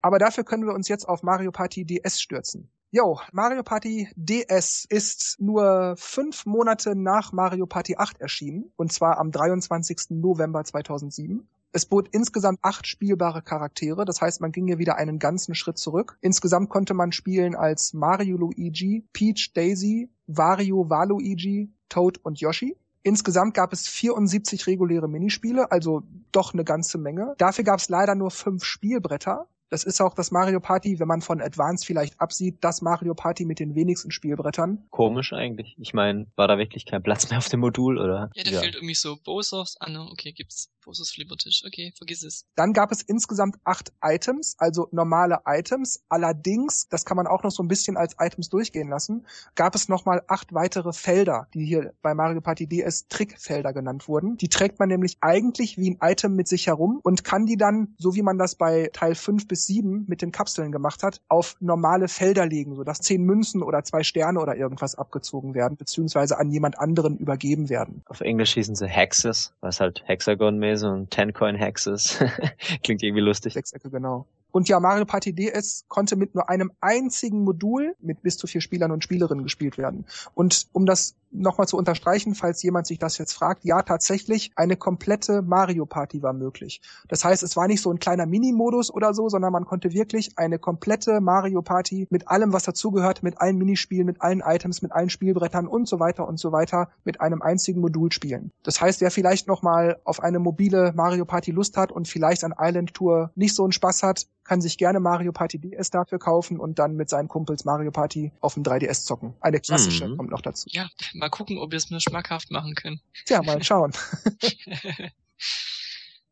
Aber dafür können wir uns jetzt auf Mario Party DS stürzen. Jo, Mario Party DS ist nur fünf Monate nach Mario Party 8 erschienen, und zwar am 23. November 2007. Es bot insgesamt acht spielbare Charaktere, das heißt, man ging hier wieder einen ganzen Schritt zurück. Insgesamt konnte man spielen als Mario Luigi, Peach Daisy, Wario Waluigi, Toad und Yoshi. Insgesamt gab es 74 reguläre Minispiele, also doch eine ganze Menge. Dafür gab es leider nur fünf Spielbretter. Das ist auch das Mario Party, wenn man von Advance vielleicht absieht, das Mario Party mit den wenigsten Spielbrettern. Komisch eigentlich. Ich meine, war da wirklich kein Platz mehr auf dem Modul, oder? Ja, da ja. fehlt irgendwie so Bowser's. Ah, no, okay, gibt's. Großes Flippertisch. Okay, vergiss es. Dann gab es insgesamt acht Items, also normale Items. Allerdings, das kann man auch noch so ein bisschen als Items durchgehen lassen, gab es nochmal acht weitere Felder, die hier bei Mario Party DS Trickfelder genannt wurden. Die trägt man nämlich eigentlich wie ein Item mit sich herum und kann die dann, so wie man das bei Teil 5 bis 7 mit den Kapseln gemacht hat, auf normale Felder legen, sodass zehn Münzen oder zwei Sterne oder irgendwas abgezogen werden, beziehungsweise an jemand anderen übergeben werden. Auf Englisch hießen sie Hexes, was halt Hexagon-mäßig und Ten-Coin-Hexes. Klingt irgendwie lustig. Sechsecke, genau. Und ja, Mario Party DS konnte mit nur einem einzigen Modul mit bis zu vier Spielern und Spielerinnen gespielt werden. Und um das nochmal zu unterstreichen, falls jemand sich das jetzt fragt, ja, tatsächlich, eine komplette Mario Party war möglich. Das heißt, es war nicht so ein kleiner Minimodus oder so, sondern man konnte wirklich eine komplette Mario Party mit allem, was dazugehört, mit allen Minispielen, mit allen Items, mit allen Spielbrettern und so weiter und so weiter mit einem einzigen Modul spielen. Das heißt, wer vielleicht nochmal auf eine mobile Mario Party Lust hat und vielleicht an Island Tour nicht so einen Spaß hat, kann sich gerne Mario Party DS dafür kaufen und dann mit seinen Kumpels Mario Party auf dem 3DS zocken. Eine klassische mhm. kommt noch dazu. Ja, mal gucken, ob wir es mir schmackhaft machen können. Tja, mal schauen.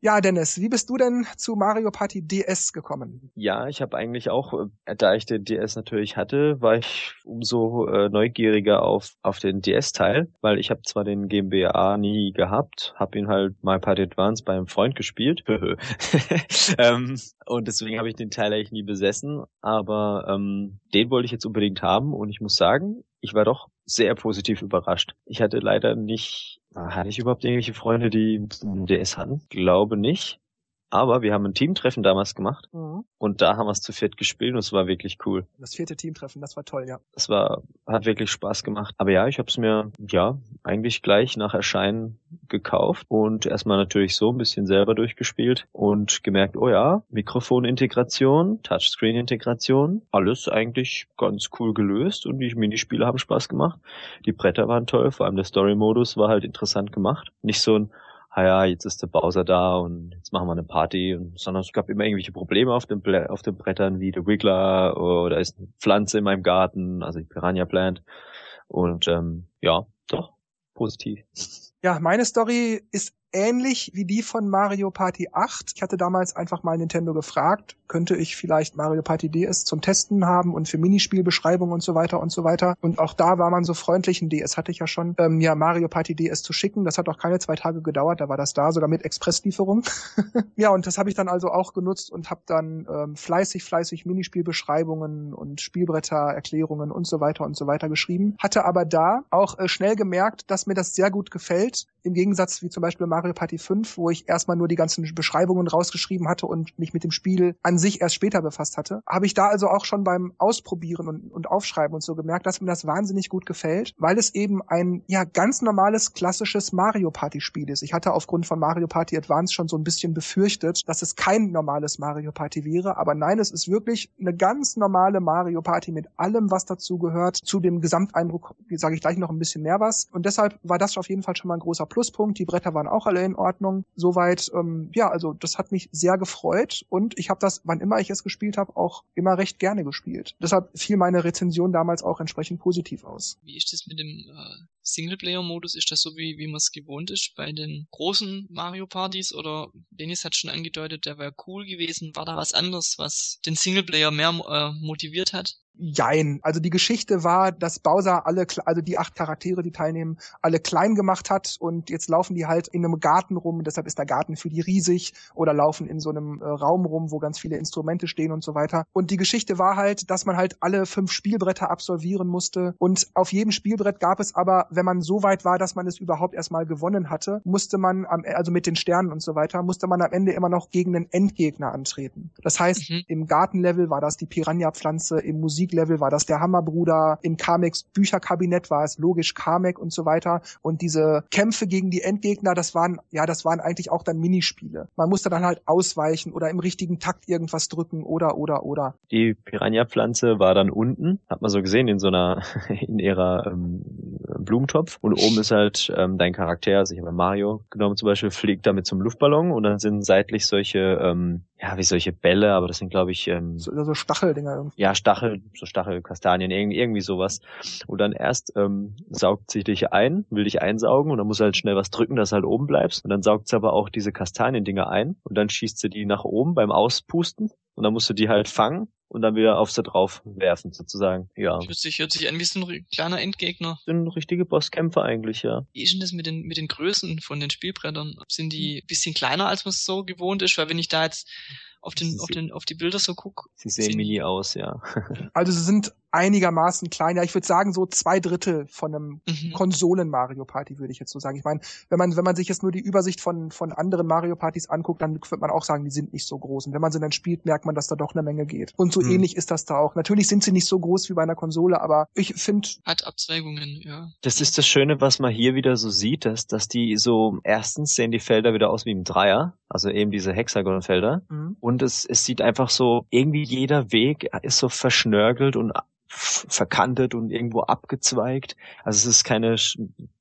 Ja, Dennis, wie bist du denn zu Mario Party DS gekommen? Ja, ich habe eigentlich auch, äh, da ich den DS natürlich hatte, war ich umso äh, neugieriger auf auf den DS-Teil, weil ich habe zwar den GmbA nie gehabt, habe ihn halt Mario Party Advance bei einem Freund gespielt ähm, und deswegen habe ich den Teil eigentlich nie besessen, aber ähm, den wollte ich jetzt unbedingt haben und ich muss sagen, ich war doch sehr positiv überrascht. Ich hatte leider nicht hatte ich überhaupt irgendwelche Freunde, die DS hatten? Glaube nicht. Aber wir haben ein Teamtreffen damals gemacht mhm. und da haben wir es zu viert gespielt und es war wirklich cool. Das vierte Teamtreffen, das war toll, ja. Es war, hat wirklich Spaß gemacht. Aber ja, ich habe es mir, ja, eigentlich gleich nach Erscheinen gekauft und erstmal natürlich so ein bisschen selber durchgespielt und gemerkt, oh ja, Mikrofonintegration, Touchscreen-Integration, alles eigentlich ganz cool gelöst und die Minispiele haben Spaß gemacht. Die Bretter waren toll, vor allem der Story-Modus war halt interessant gemacht. Nicht so ein ah ja, jetzt ist der Bowser da und jetzt machen wir eine Party, und, sondern es gab immer irgendwelche Probleme auf den, auf den Brettern, wie der Wiggler oder ist eine Pflanze in meinem Garten, also die Piranha Plant. Und ähm, ja, doch, positiv. Ja, meine Story ist ähnlich wie die von Mario Party 8. Ich hatte damals einfach mal Nintendo gefragt, könnte ich vielleicht Mario Party DS zum Testen haben und für Minispielbeschreibungen und so weiter und so weiter. Und auch da war man so freundlich, ein DS hatte ich ja schon, ähm, ja, Mario Party DS zu schicken. Das hat auch keine zwei Tage gedauert, da war das da, sogar mit Expresslieferung. ja, und das habe ich dann also auch genutzt und habe dann ähm, fleißig, fleißig Minispielbeschreibungen und Spielbrettererklärungen und so weiter und so weiter geschrieben. Hatte aber da auch äh, schnell gemerkt, dass mir das sehr gut gefällt, im Gegensatz wie zum Beispiel Mario Party 5, wo ich erstmal nur die ganzen Beschreibungen rausgeschrieben hatte und mich mit dem Spiel an sich erst später befasst hatte, habe ich da also auch schon beim Ausprobieren und, und Aufschreiben und so gemerkt, dass mir das wahnsinnig gut gefällt, weil es eben ein ja ganz normales klassisches Mario Party Spiel ist. Ich hatte aufgrund von Mario Party Advance schon so ein bisschen befürchtet, dass es kein normales Mario Party wäre, aber nein, es ist wirklich eine ganz normale Mario Party mit allem, was dazu gehört. Zu dem Gesamteindruck sage ich gleich noch ein bisschen mehr was und deshalb war das auf jeden Fall schon mal ein großer Pluspunkt. Die Bretter waren auch alle in Ordnung. Soweit, ähm, ja, also das hat mich sehr gefreut und ich habe das, wann immer ich es gespielt habe, auch immer recht gerne gespielt. Deshalb fiel meine Rezension damals auch entsprechend positiv aus. Wie ist das mit dem äh, Singleplayer-Modus? Ist das so, wie, wie man es gewohnt ist bei den großen Mario-Partys? Oder Dennis hat schon angedeutet, der wäre cool gewesen. War da was anderes, was den Singleplayer mehr äh, motiviert hat? Jein. Also die Geschichte war, dass Bowser alle, also die acht Charaktere, die teilnehmen, alle klein gemacht hat und jetzt laufen die halt in einem Garten rum, deshalb ist der Garten für die riesig oder laufen in so einem äh, Raum rum, wo ganz viele Instrumente stehen und so weiter. Und die Geschichte war halt, dass man halt alle fünf Spielbretter absolvieren musste und auf jedem Spielbrett gab es aber, wenn man so weit war, dass man es überhaupt erstmal gewonnen hatte, musste man am, also mit den Sternen und so weiter, musste man am Ende immer noch gegen einen Endgegner antreten. Das heißt, mhm. im Gartenlevel war das die Piranha-Pflanze, im Musik Musiklevel war das der Hammerbruder, im Kamex Bücherkabinett war es logisch Kamek und so weiter. Und diese Kämpfe gegen die Endgegner, das waren, ja, das waren eigentlich auch dann Minispiele. Man musste dann halt ausweichen oder im richtigen Takt irgendwas drücken oder, oder, oder. Die Piranha-Pflanze war dann unten, hat man so gesehen in so einer, in ihrer ähm, einen Blumentopf. Und oben ist halt ähm, dein Charakter, also ich habe Mario genommen zum Beispiel, fliegt damit zum Luftballon. Und dann sind seitlich solche, ähm, ja, wie solche Bälle, aber das sind glaube ich ähm, so, so Stacheldinger irgendwie. Ja, Stachel, so Stachelkastanien, irgendwie, irgendwie sowas. Und dann erst ähm, saugt sich dich ein, will dich einsaugen. Und dann muss halt schnell was drücken, dass du halt oben bleibst. Und dann saugt sie aber auch diese Kastaniendinger ein. Und dann schießt sie die nach oben beim Auspusten. Und dann musst du die halt fangen und dann wieder auf sie drauf werfen, sozusagen. Ja. Hört sich, hört sich an wie so ein kleiner Endgegner. Sind richtige Bosskämpfer eigentlich, ja. Wie ist denn das mit den, mit den Größen von den Spielbrettern? Sind die bisschen kleiner, als man es so gewohnt ist? Weil wenn ich da jetzt auf den, auf den, auf die Bilder so guck. Sie sehen mini aus, ja. also sie sind einigermaßen klein. Ja, ich würde sagen, so zwei Drittel von einem mhm. Konsolen-Mario Party, würde ich jetzt so sagen. Ich meine, wenn man, wenn man sich jetzt nur die Übersicht von, von anderen Mario Partys anguckt, dann wird man auch sagen, die sind nicht so groß. Und wenn man sie dann spielt, merkt man, dass da doch eine Menge geht. Und so mhm. ähnlich ist das da auch. Natürlich sind sie nicht so groß wie bei einer Konsole, aber ich finde. Hat Abzweigungen, ja. Das ist das Schöne, was man hier wieder so sieht, dass, dass die so, erstens sehen die Felder wieder aus wie im Dreier, also eben diese Hexagonfelder. Mhm. Und es, es sieht einfach so, irgendwie jeder Weg ist so verschnörgelt und verkantet und irgendwo abgezweigt. Also es ist keine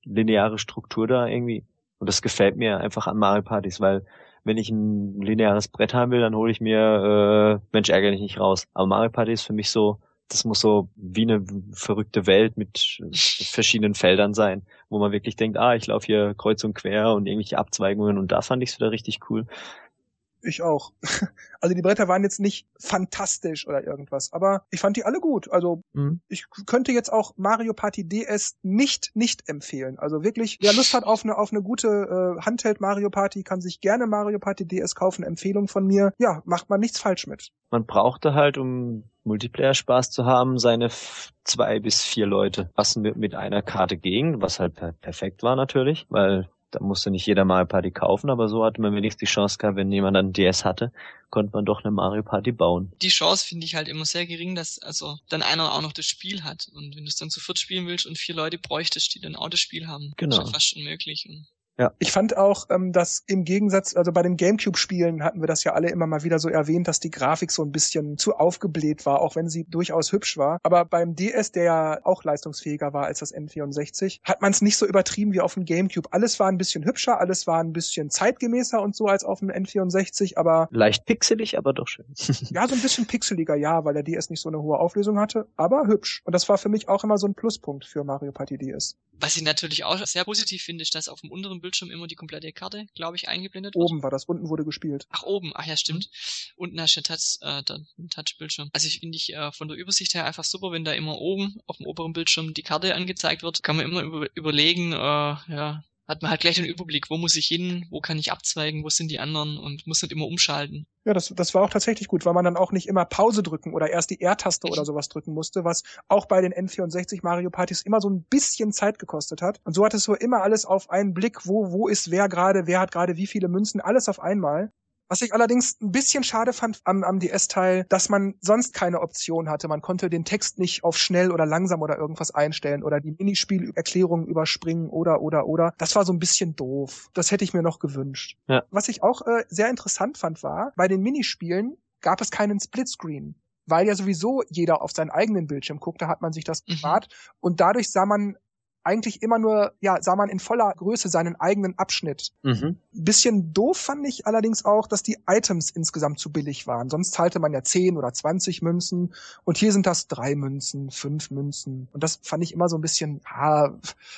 lineare Struktur da irgendwie. Und das gefällt mir einfach an Mario Partys, weil wenn ich ein lineares Brett haben will, dann hole ich mir äh, Mensch ärgere dich nicht raus. Aber Mario Party ist für mich so, das muss so wie eine verrückte Welt mit verschiedenen Feldern sein, wo man wirklich denkt, ah, ich laufe hier kreuz und quer und irgendwelche Abzweigungen und da fand ich es wieder richtig cool. Ich auch. Also die Bretter waren jetzt nicht fantastisch oder irgendwas, aber ich fand die alle gut. Also mhm. ich könnte jetzt auch Mario Party DS nicht nicht empfehlen. Also wirklich, wer Lust hat auf eine auf eine gute äh, Handheld Mario Party, kann sich gerne Mario Party DS kaufen. Empfehlung von mir. Ja, macht man nichts falsch mit. Man brauchte halt, um Multiplayer Spaß zu haben, seine zwei bis vier Leute. Was mit, mit einer Karte ging, was halt per perfekt war natürlich, weil da musste nicht jeder Mario Party kaufen, aber so hatte man wenigstens die Chance gehabt, wenn jemand dann DS hatte, konnte man doch eine Mario Party bauen. Die Chance finde ich halt immer sehr gering, dass also dann einer auch noch das Spiel hat. Und wenn du es dann zu viert spielen willst und vier Leute bräuchtest, die dann auch das Spiel haben, genau. ist ja fast unmöglich. Und ja. Ich fand auch, ähm, dass im Gegensatz, also bei den Gamecube-Spielen hatten wir das ja alle immer mal wieder so erwähnt, dass die Grafik so ein bisschen zu aufgebläht war, auch wenn sie durchaus hübsch war. Aber beim DS, der ja auch leistungsfähiger war als das N64, hat man es nicht so übertrieben wie auf dem Gamecube. Alles war ein bisschen hübscher, alles war ein bisschen zeitgemäßer und so als auf dem N64, aber... Leicht pixelig, aber doch schön. ja, so ein bisschen pixeliger, ja, weil der DS nicht so eine hohe Auflösung hatte, aber hübsch. Und das war für mich auch immer so ein Pluspunkt für Mario Party DS. Was ich natürlich auch sehr positiv finde, ist, dass auf dem unteren Bildschirm immer die komplette Karte, glaube ich, eingeblendet wird. Oben war das, unten wurde gespielt. Ach, oben, ach ja, stimmt. Mhm. Unten hast du Touch, äh, den Touch-Bildschirm. Also ich finde ich äh, von der Übersicht her einfach super, wenn da immer oben auf dem oberen Bildschirm die Karte angezeigt wird. Kann man immer über überlegen, äh, ja, hat man halt gleich den Überblick, wo muss ich hin, wo kann ich abzweigen, wo sind die anderen und muss nicht immer umschalten. Ja, das, das war auch tatsächlich gut, weil man dann auch nicht immer Pause drücken oder erst die R-Taste oder sowas drücken musste, was auch bei den N64 Mario Partys immer so ein bisschen Zeit gekostet hat. Und so hattest du immer alles auf einen Blick, wo, wo ist wer gerade, wer hat gerade wie viele Münzen, alles auf einmal. Was ich allerdings ein bisschen schade fand am, am DS-Teil, dass man sonst keine Option hatte. Man konnte den Text nicht auf schnell oder langsam oder irgendwas einstellen oder die Minispielerklärungen überspringen oder oder oder. Das war so ein bisschen doof. Das hätte ich mir noch gewünscht. Ja. Was ich auch äh, sehr interessant fand war, bei den Minispielen gab es keinen Splitscreen weil ja sowieso jeder auf seinen eigenen Bildschirm guckte, hat man sich das privat mhm. und dadurch sah man eigentlich immer nur, ja, sah man in voller Größe seinen eigenen Abschnitt. Mhm. Bisschen doof fand ich allerdings auch, dass die Items insgesamt zu billig waren. Sonst zahlte man ja 10 oder 20 Münzen und hier sind das drei Münzen, fünf Münzen. Und das fand ich immer so ein bisschen, ah,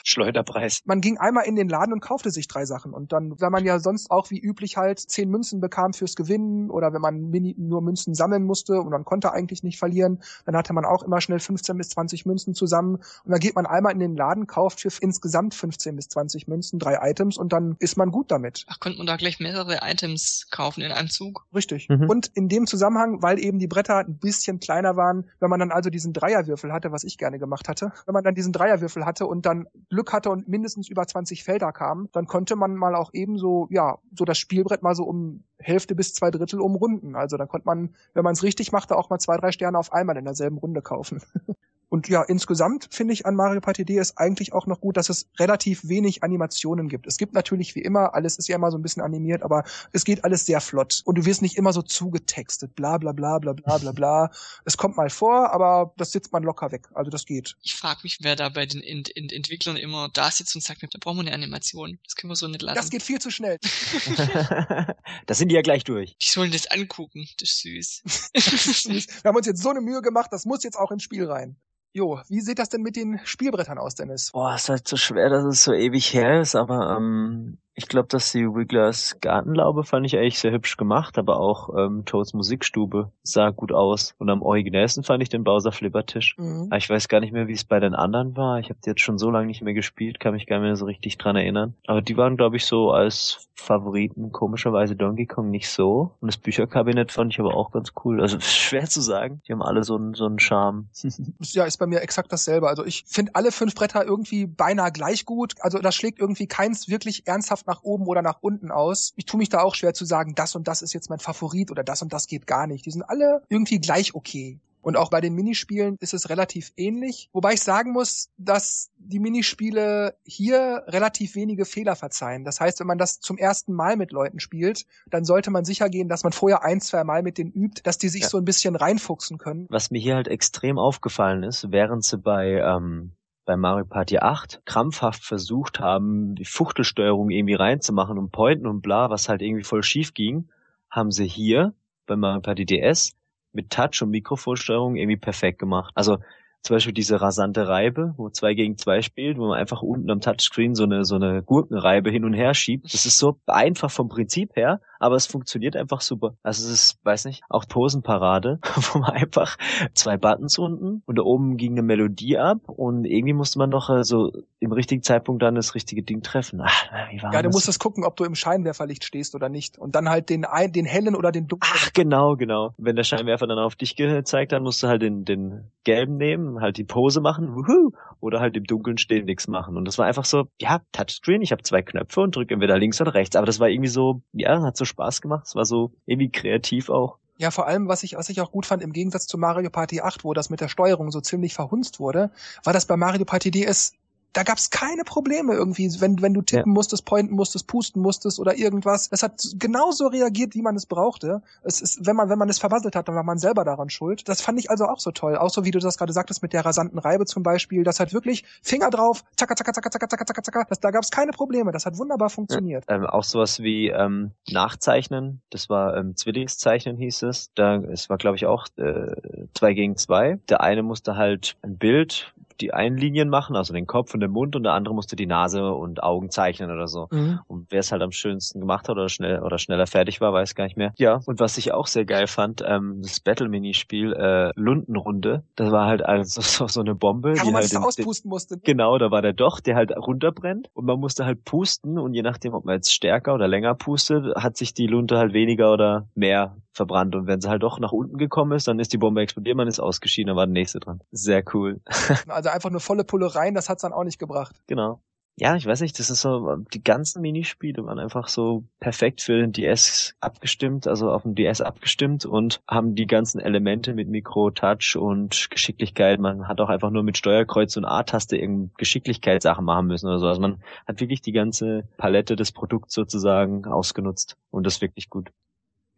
Schleuderpreis. Man ging einmal in den Laden und kaufte sich drei Sachen. Und dann, wenn man ja sonst auch wie üblich halt 10 Münzen bekam fürs Gewinnen oder wenn man nur Münzen sammeln musste und man konnte eigentlich nicht verlieren, dann hatte man auch immer schnell 15 bis 20 Münzen zusammen. Und dann geht man einmal in den Laden, kauft für insgesamt 15 bis 20 Münzen drei Items und dann ist man gut damit. Ach, könnte man da gleich mehrere Items kaufen in einem Zug? Richtig. Mhm. Und in dem Zusammenhang, weil eben die Bretter ein bisschen kleiner waren, wenn man dann also diesen Dreierwürfel hatte, was ich gerne gemacht hatte, wenn man dann diesen Dreierwürfel hatte und dann Glück hatte und mindestens über 20 Felder kamen, dann konnte man mal auch eben so, ja, so das Spielbrett mal so um Hälfte bis zwei Drittel umrunden. Also dann konnte man, wenn man es richtig machte, auch mal zwei, drei Sterne auf einmal in derselben Runde kaufen. Und ja, insgesamt finde ich an Mario Party DS eigentlich auch noch gut, dass es relativ wenig Animationen gibt. Es gibt natürlich wie immer, alles ist ja immer so ein bisschen animiert, aber es geht alles sehr flott. Und du wirst nicht immer so zugetextet, bla bla bla bla bla bla bla. es kommt mal vor, aber das sitzt man locker weg. Also das geht. Ich frage mich, wer da bei den Ent Ent Entwicklern immer da sitzt und sagt, da brauchen wir eine Animation. Das können wir so nicht lassen. Das geht viel zu schnell. da sind die ja gleich durch. Die sollen das angucken. Das ist süß. Wir haben uns jetzt so eine Mühe gemacht, das muss jetzt auch ins Spiel rein. Jo, wie sieht das denn mit den Spielbrettern aus, Dennis? Boah, ist halt so schwer, dass es so ewig her ist, aber ähm, ich glaube, dass die Wigglers Gartenlaube fand ich eigentlich sehr hübsch gemacht, aber auch ähm, Toads Musikstube sah gut aus. Und am originellsten fand ich den Bowser Flippertisch. Mhm. Aber ich weiß gar nicht mehr, wie es bei den anderen war. Ich habe die jetzt schon so lange nicht mehr gespielt, kann mich gar nicht mehr so richtig dran erinnern. Aber die waren, glaube ich, so als Favoriten. Komischerweise Donkey Kong nicht so. Und das Bücherkabinett fand ich aber auch ganz cool. Also schwer zu sagen. Die haben alle so einen, so einen Charme. ja, ist bei mir exakt dasselbe. Also ich finde alle fünf Bretter irgendwie beinahe gleich gut. Also da schlägt irgendwie keins wirklich ernsthaft nach oben oder nach unten aus. Ich tue mich da auch schwer zu sagen, das und das ist jetzt mein Favorit oder das und das geht gar nicht. Die sind alle irgendwie gleich okay. Und auch bei den Minispielen ist es relativ ähnlich. Wobei ich sagen muss, dass die Minispiele hier relativ wenige Fehler verzeihen. Das heißt, wenn man das zum ersten Mal mit Leuten spielt, dann sollte man sicher gehen, dass man vorher ein, zwei Mal mit denen übt, dass die sich ja. so ein bisschen reinfuchsen können. Was mir hier halt extrem aufgefallen ist, während sie bei ähm, bei Mario Party 8 krampfhaft versucht haben, die Fuchtelsteuerung irgendwie reinzumachen und Pointen und bla, was halt irgendwie voll schief ging, haben sie hier bei Mario Party DS mit Touch und Mikrofonsteuerung irgendwie perfekt gemacht. Also zum Beispiel diese rasante Reibe, wo zwei gegen zwei spielt, wo man einfach unten am Touchscreen so eine, so eine Gurkenreibe hin und her schiebt. Das ist so einfach vom Prinzip her, aber es funktioniert einfach super. Also es ist, weiß nicht, auch Posenparade, wo man einfach zwei Buttons unten und da oben ging eine Melodie ab und irgendwie musste man doch also im richtigen Zeitpunkt dann das richtige Ding treffen. Ach, wie war ja, du das? musst das gucken, ob du im Scheinwerferlicht stehst oder nicht und dann halt den ein, den hellen oder den dunklen. Ach, genau, genau. Wenn der Scheinwerfer dann auf dich gezeigt, dann musst du halt den, den gelben nehmen, halt die Pose machen, wuhu, oder halt im Dunkeln stehen, nichts machen. Und das war einfach so, ja, Touchscreen, ich habe zwei Knöpfe und drücke entweder links oder rechts. Aber das war irgendwie so, ja, hat so Spaß gemacht. Es war so irgendwie kreativ auch. Ja, vor allem, was ich, was ich auch gut fand, im Gegensatz zu Mario Party 8, wo das mit der Steuerung so ziemlich verhunzt wurde, war das bei Mario Party DS da gab's keine Probleme irgendwie, wenn, wenn du tippen ja. musstest, pointen musstest, pusten musstest oder irgendwas. Es hat genauso reagiert, wie man es brauchte. Es ist, wenn man, wenn man es verwasselt hat, dann war man selber daran schuld. Das fand ich also auch so toll. Auch so, wie du das gerade sagtest mit der rasanten Reibe zum Beispiel. Das hat wirklich Finger drauf, zacka, zacka, zacka, zacka, zacka, zacka, zacka. Das, da gab's keine Probleme. Das hat wunderbar funktioniert. Ja, ähm, auch sowas wie ähm, Nachzeichnen. Das war ähm, Zwillingszeichnen hieß es. Da, es war, glaube ich, auch äh, zwei gegen zwei. Der eine musste halt ein Bild die einen Linien machen, also den Kopf und den Mund, und der andere musste die Nase und Augen zeichnen oder so. Mhm. Und wer es halt am schönsten gemacht hat oder schnell oder schneller fertig war, weiß gar nicht mehr. Ja, und was ich auch sehr geil fand, ähm, das Battle-Minispiel äh, Lundenrunde, das war halt also so, so eine Bombe, ja, die halt den, auspusten musste. Genau, da war der Doch, der halt runterbrennt und man musste halt pusten und je nachdem, ob man jetzt stärker oder länger pustet, hat sich die Lunte halt weniger oder mehr verbrannt. Und wenn sie halt doch nach unten gekommen ist, dann ist die Bombe explodiert, man ist ausgeschieden, dann war der nächste dran. Sehr cool. also einfach nur volle Pulle rein, das hat's dann auch nicht gebracht. Genau. Ja, ich weiß nicht, das ist so, die ganzen Minispiele waren einfach so perfekt für den DS abgestimmt, also auf dem DS abgestimmt und haben die ganzen Elemente mit Mikro, Touch und Geschicklichkeit. Man hat auch einfach nur mit Steuerkreuz und A-Taste irgendeine Geschicklichkeitssachen machen müssen oder so. Also man hat wirklich die ganze Palette des Produkts sozusagen ausgenutzt und das wirklich gut.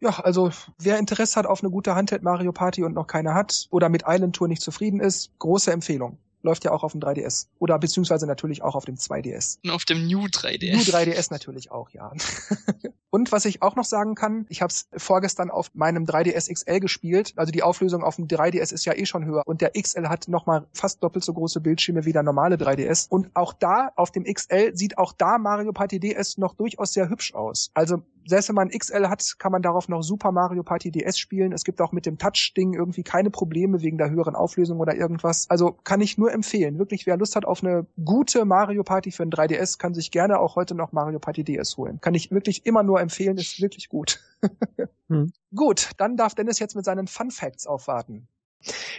Ja, also wer Interesse hat auf eine gute Handheld Mario Party und noch keine hat oder mit Island Tour nicht zufrieden ist, große Empfehlung läuft ja auch auf dem 3DS. Oder beziehungsweise natürlich auch auf dem 2DS. Und auf dem New 3DS. New 3DS natürlich auch, ja. Und was ich auch noch sagen kann, ich habe es vorgestern auf meinem 3DS XL gespielt. Also die Auflösung auf dem 3DS ist ja eh schon höher. Und der XL hat nochmal fast doppelt so große Bildschirme wie der normale 3DS. Und auch da, auf dem XL, sieht auch da Mario Party DS noch durchaus sehr hübsch aus. Also selbst wenn man XL hat, kann man darauf noch Super Mario Party DS spielen. Es gibt auch mit dem Touch-Ding irgendwie keine Probleme wegen der höheren Auflösung oder irgendwas. Also kann ich nur empfehlen. Wirklich, wer Lust hat auf eine gute Mario Party für ein 3DS, kann sich gerne auch heute noch Mario Party DS holen. Kann ich wirklich immer nur empfehlen, ist wirklich gut. hm. Gut, dann darf Dennis jetzt mit seinen Fun Facts aufwarten.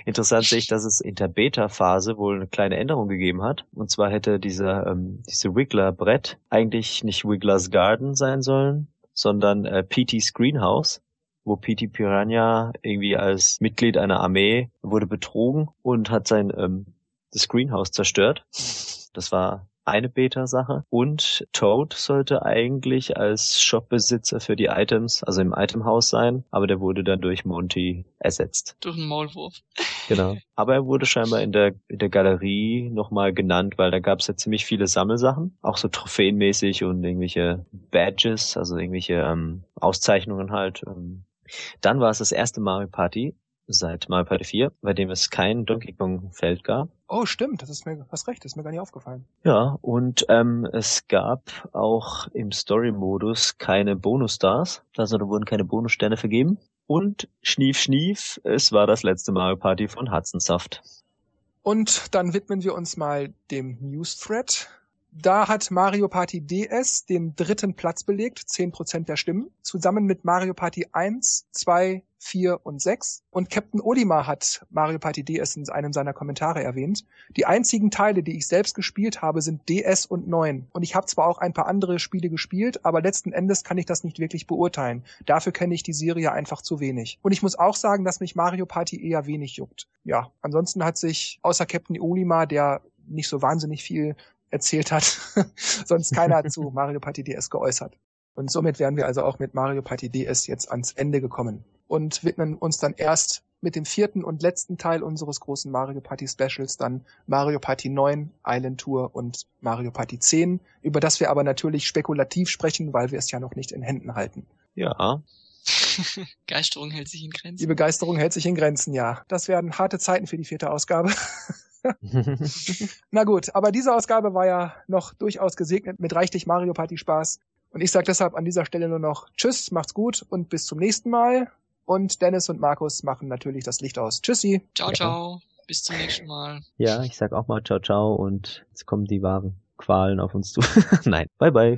Interessant sehe ich, dass es in der Beta-Phase wohl eine kleine Änderung gegeben hat. Und zwar hätte dieser, ähm, diese Wiggler-Brett eigentlich nicht Wigglers Garden sein sollen, sondern äh, PT's Greenhouse, wo P.T. Piranha irgendwie als Mitglied einer Armee wurde betrogen und hat sein ähm, das Greenhouse zerstört. Das war eine Beta-Sache. Und Toad sollte eigentlich als Shopbesitzer für die Items, also im Itemhaus sein, aber der wurde dann durch Monty ersetzt. Durch einen Maulwurf. Genau. Aber er wurde scheinbar in der, in der Galerie nochmal genannt, weil da gab es ja ziemlich viele Sammelsachen, auch so trophäenmäßig und irgendwelche Badges, also irgendwelche ähm, Auszeichnungen halt. Ähm. Dann war es das erste Mario Party seit Mario Party 4, bei dem es kein Donkey Kong Feld gab. Oh, stimmt, das ist mir, was recht, das ist mir gar nicht aufgefallen. Ja, und ähm, es gab auch im Story-Modus keine Bonus-Stars, also da wurden keine Bonussterne vergeben. Und Schnief Schnief, es war das letzte Mario Party von Hudson Soft. Und dann widmen wir uns mal dem News-Thread. Da hat Mario Party DS den dritten Platz belegt, zehn Prozent der Stimmen, zusammen mit Mario Party 1, 2, 4 und 6. Und Captain Olimar hat Mario Party DS in einem seiner Kommentare erwähnt. Die einzigen Teile, die ich selbst gespielt habe, sind DS und 9. Und ich habe zwar auch ein paar andere Spiele gespielt, aber letzten Endes kann ich das nicht wirklich beurteilen. Dafür kenne ich die Serie einfach zu wenig. Und ich muss auch sagen, dass mich Mario Party eher wenig juckt. Ja, ansonsten hat sich außer Captain Olimar, der nicht so wahnsinnig viel erzählt hat, sonst keiner zu Mario Party DS geäußert. Und somit wären wir also auch mit Mario Party DS jetzt ans Ende gekommen und widmen uns dann erst mit dem vierten und letzten Teil unseres großen Mario Party Specials dann Mario Party 9, Island Tour und Mario Party 10, über das wir aber natürlich spekulativ sprechen, weil wir es ja noch nicht in Händen halten. Ja. Begeisterung hält sich in Grenzen. Die Begeisterung hält sich in Grenzen, ja. Das werden harte Zeiten für die vierte Ausgabe. Na gut, aber diese Ausgabe war ja noch durchaus gesegnet mit reichlich Mario Party Spaß. Und ich sage deshalb an dieser Stelle nur noch Tschüss, macht's gut und bis zum nächsten Mal. Und Dennis und Markus machen natürlich das Licht aus. Tschüssi. Ciao, ciao. Bis zum nächsten Mal. Ja, ich sag auch mal ciao, ciao und jetzt kommen die wahren Qualen auf uns zu. Nein, bye, bye.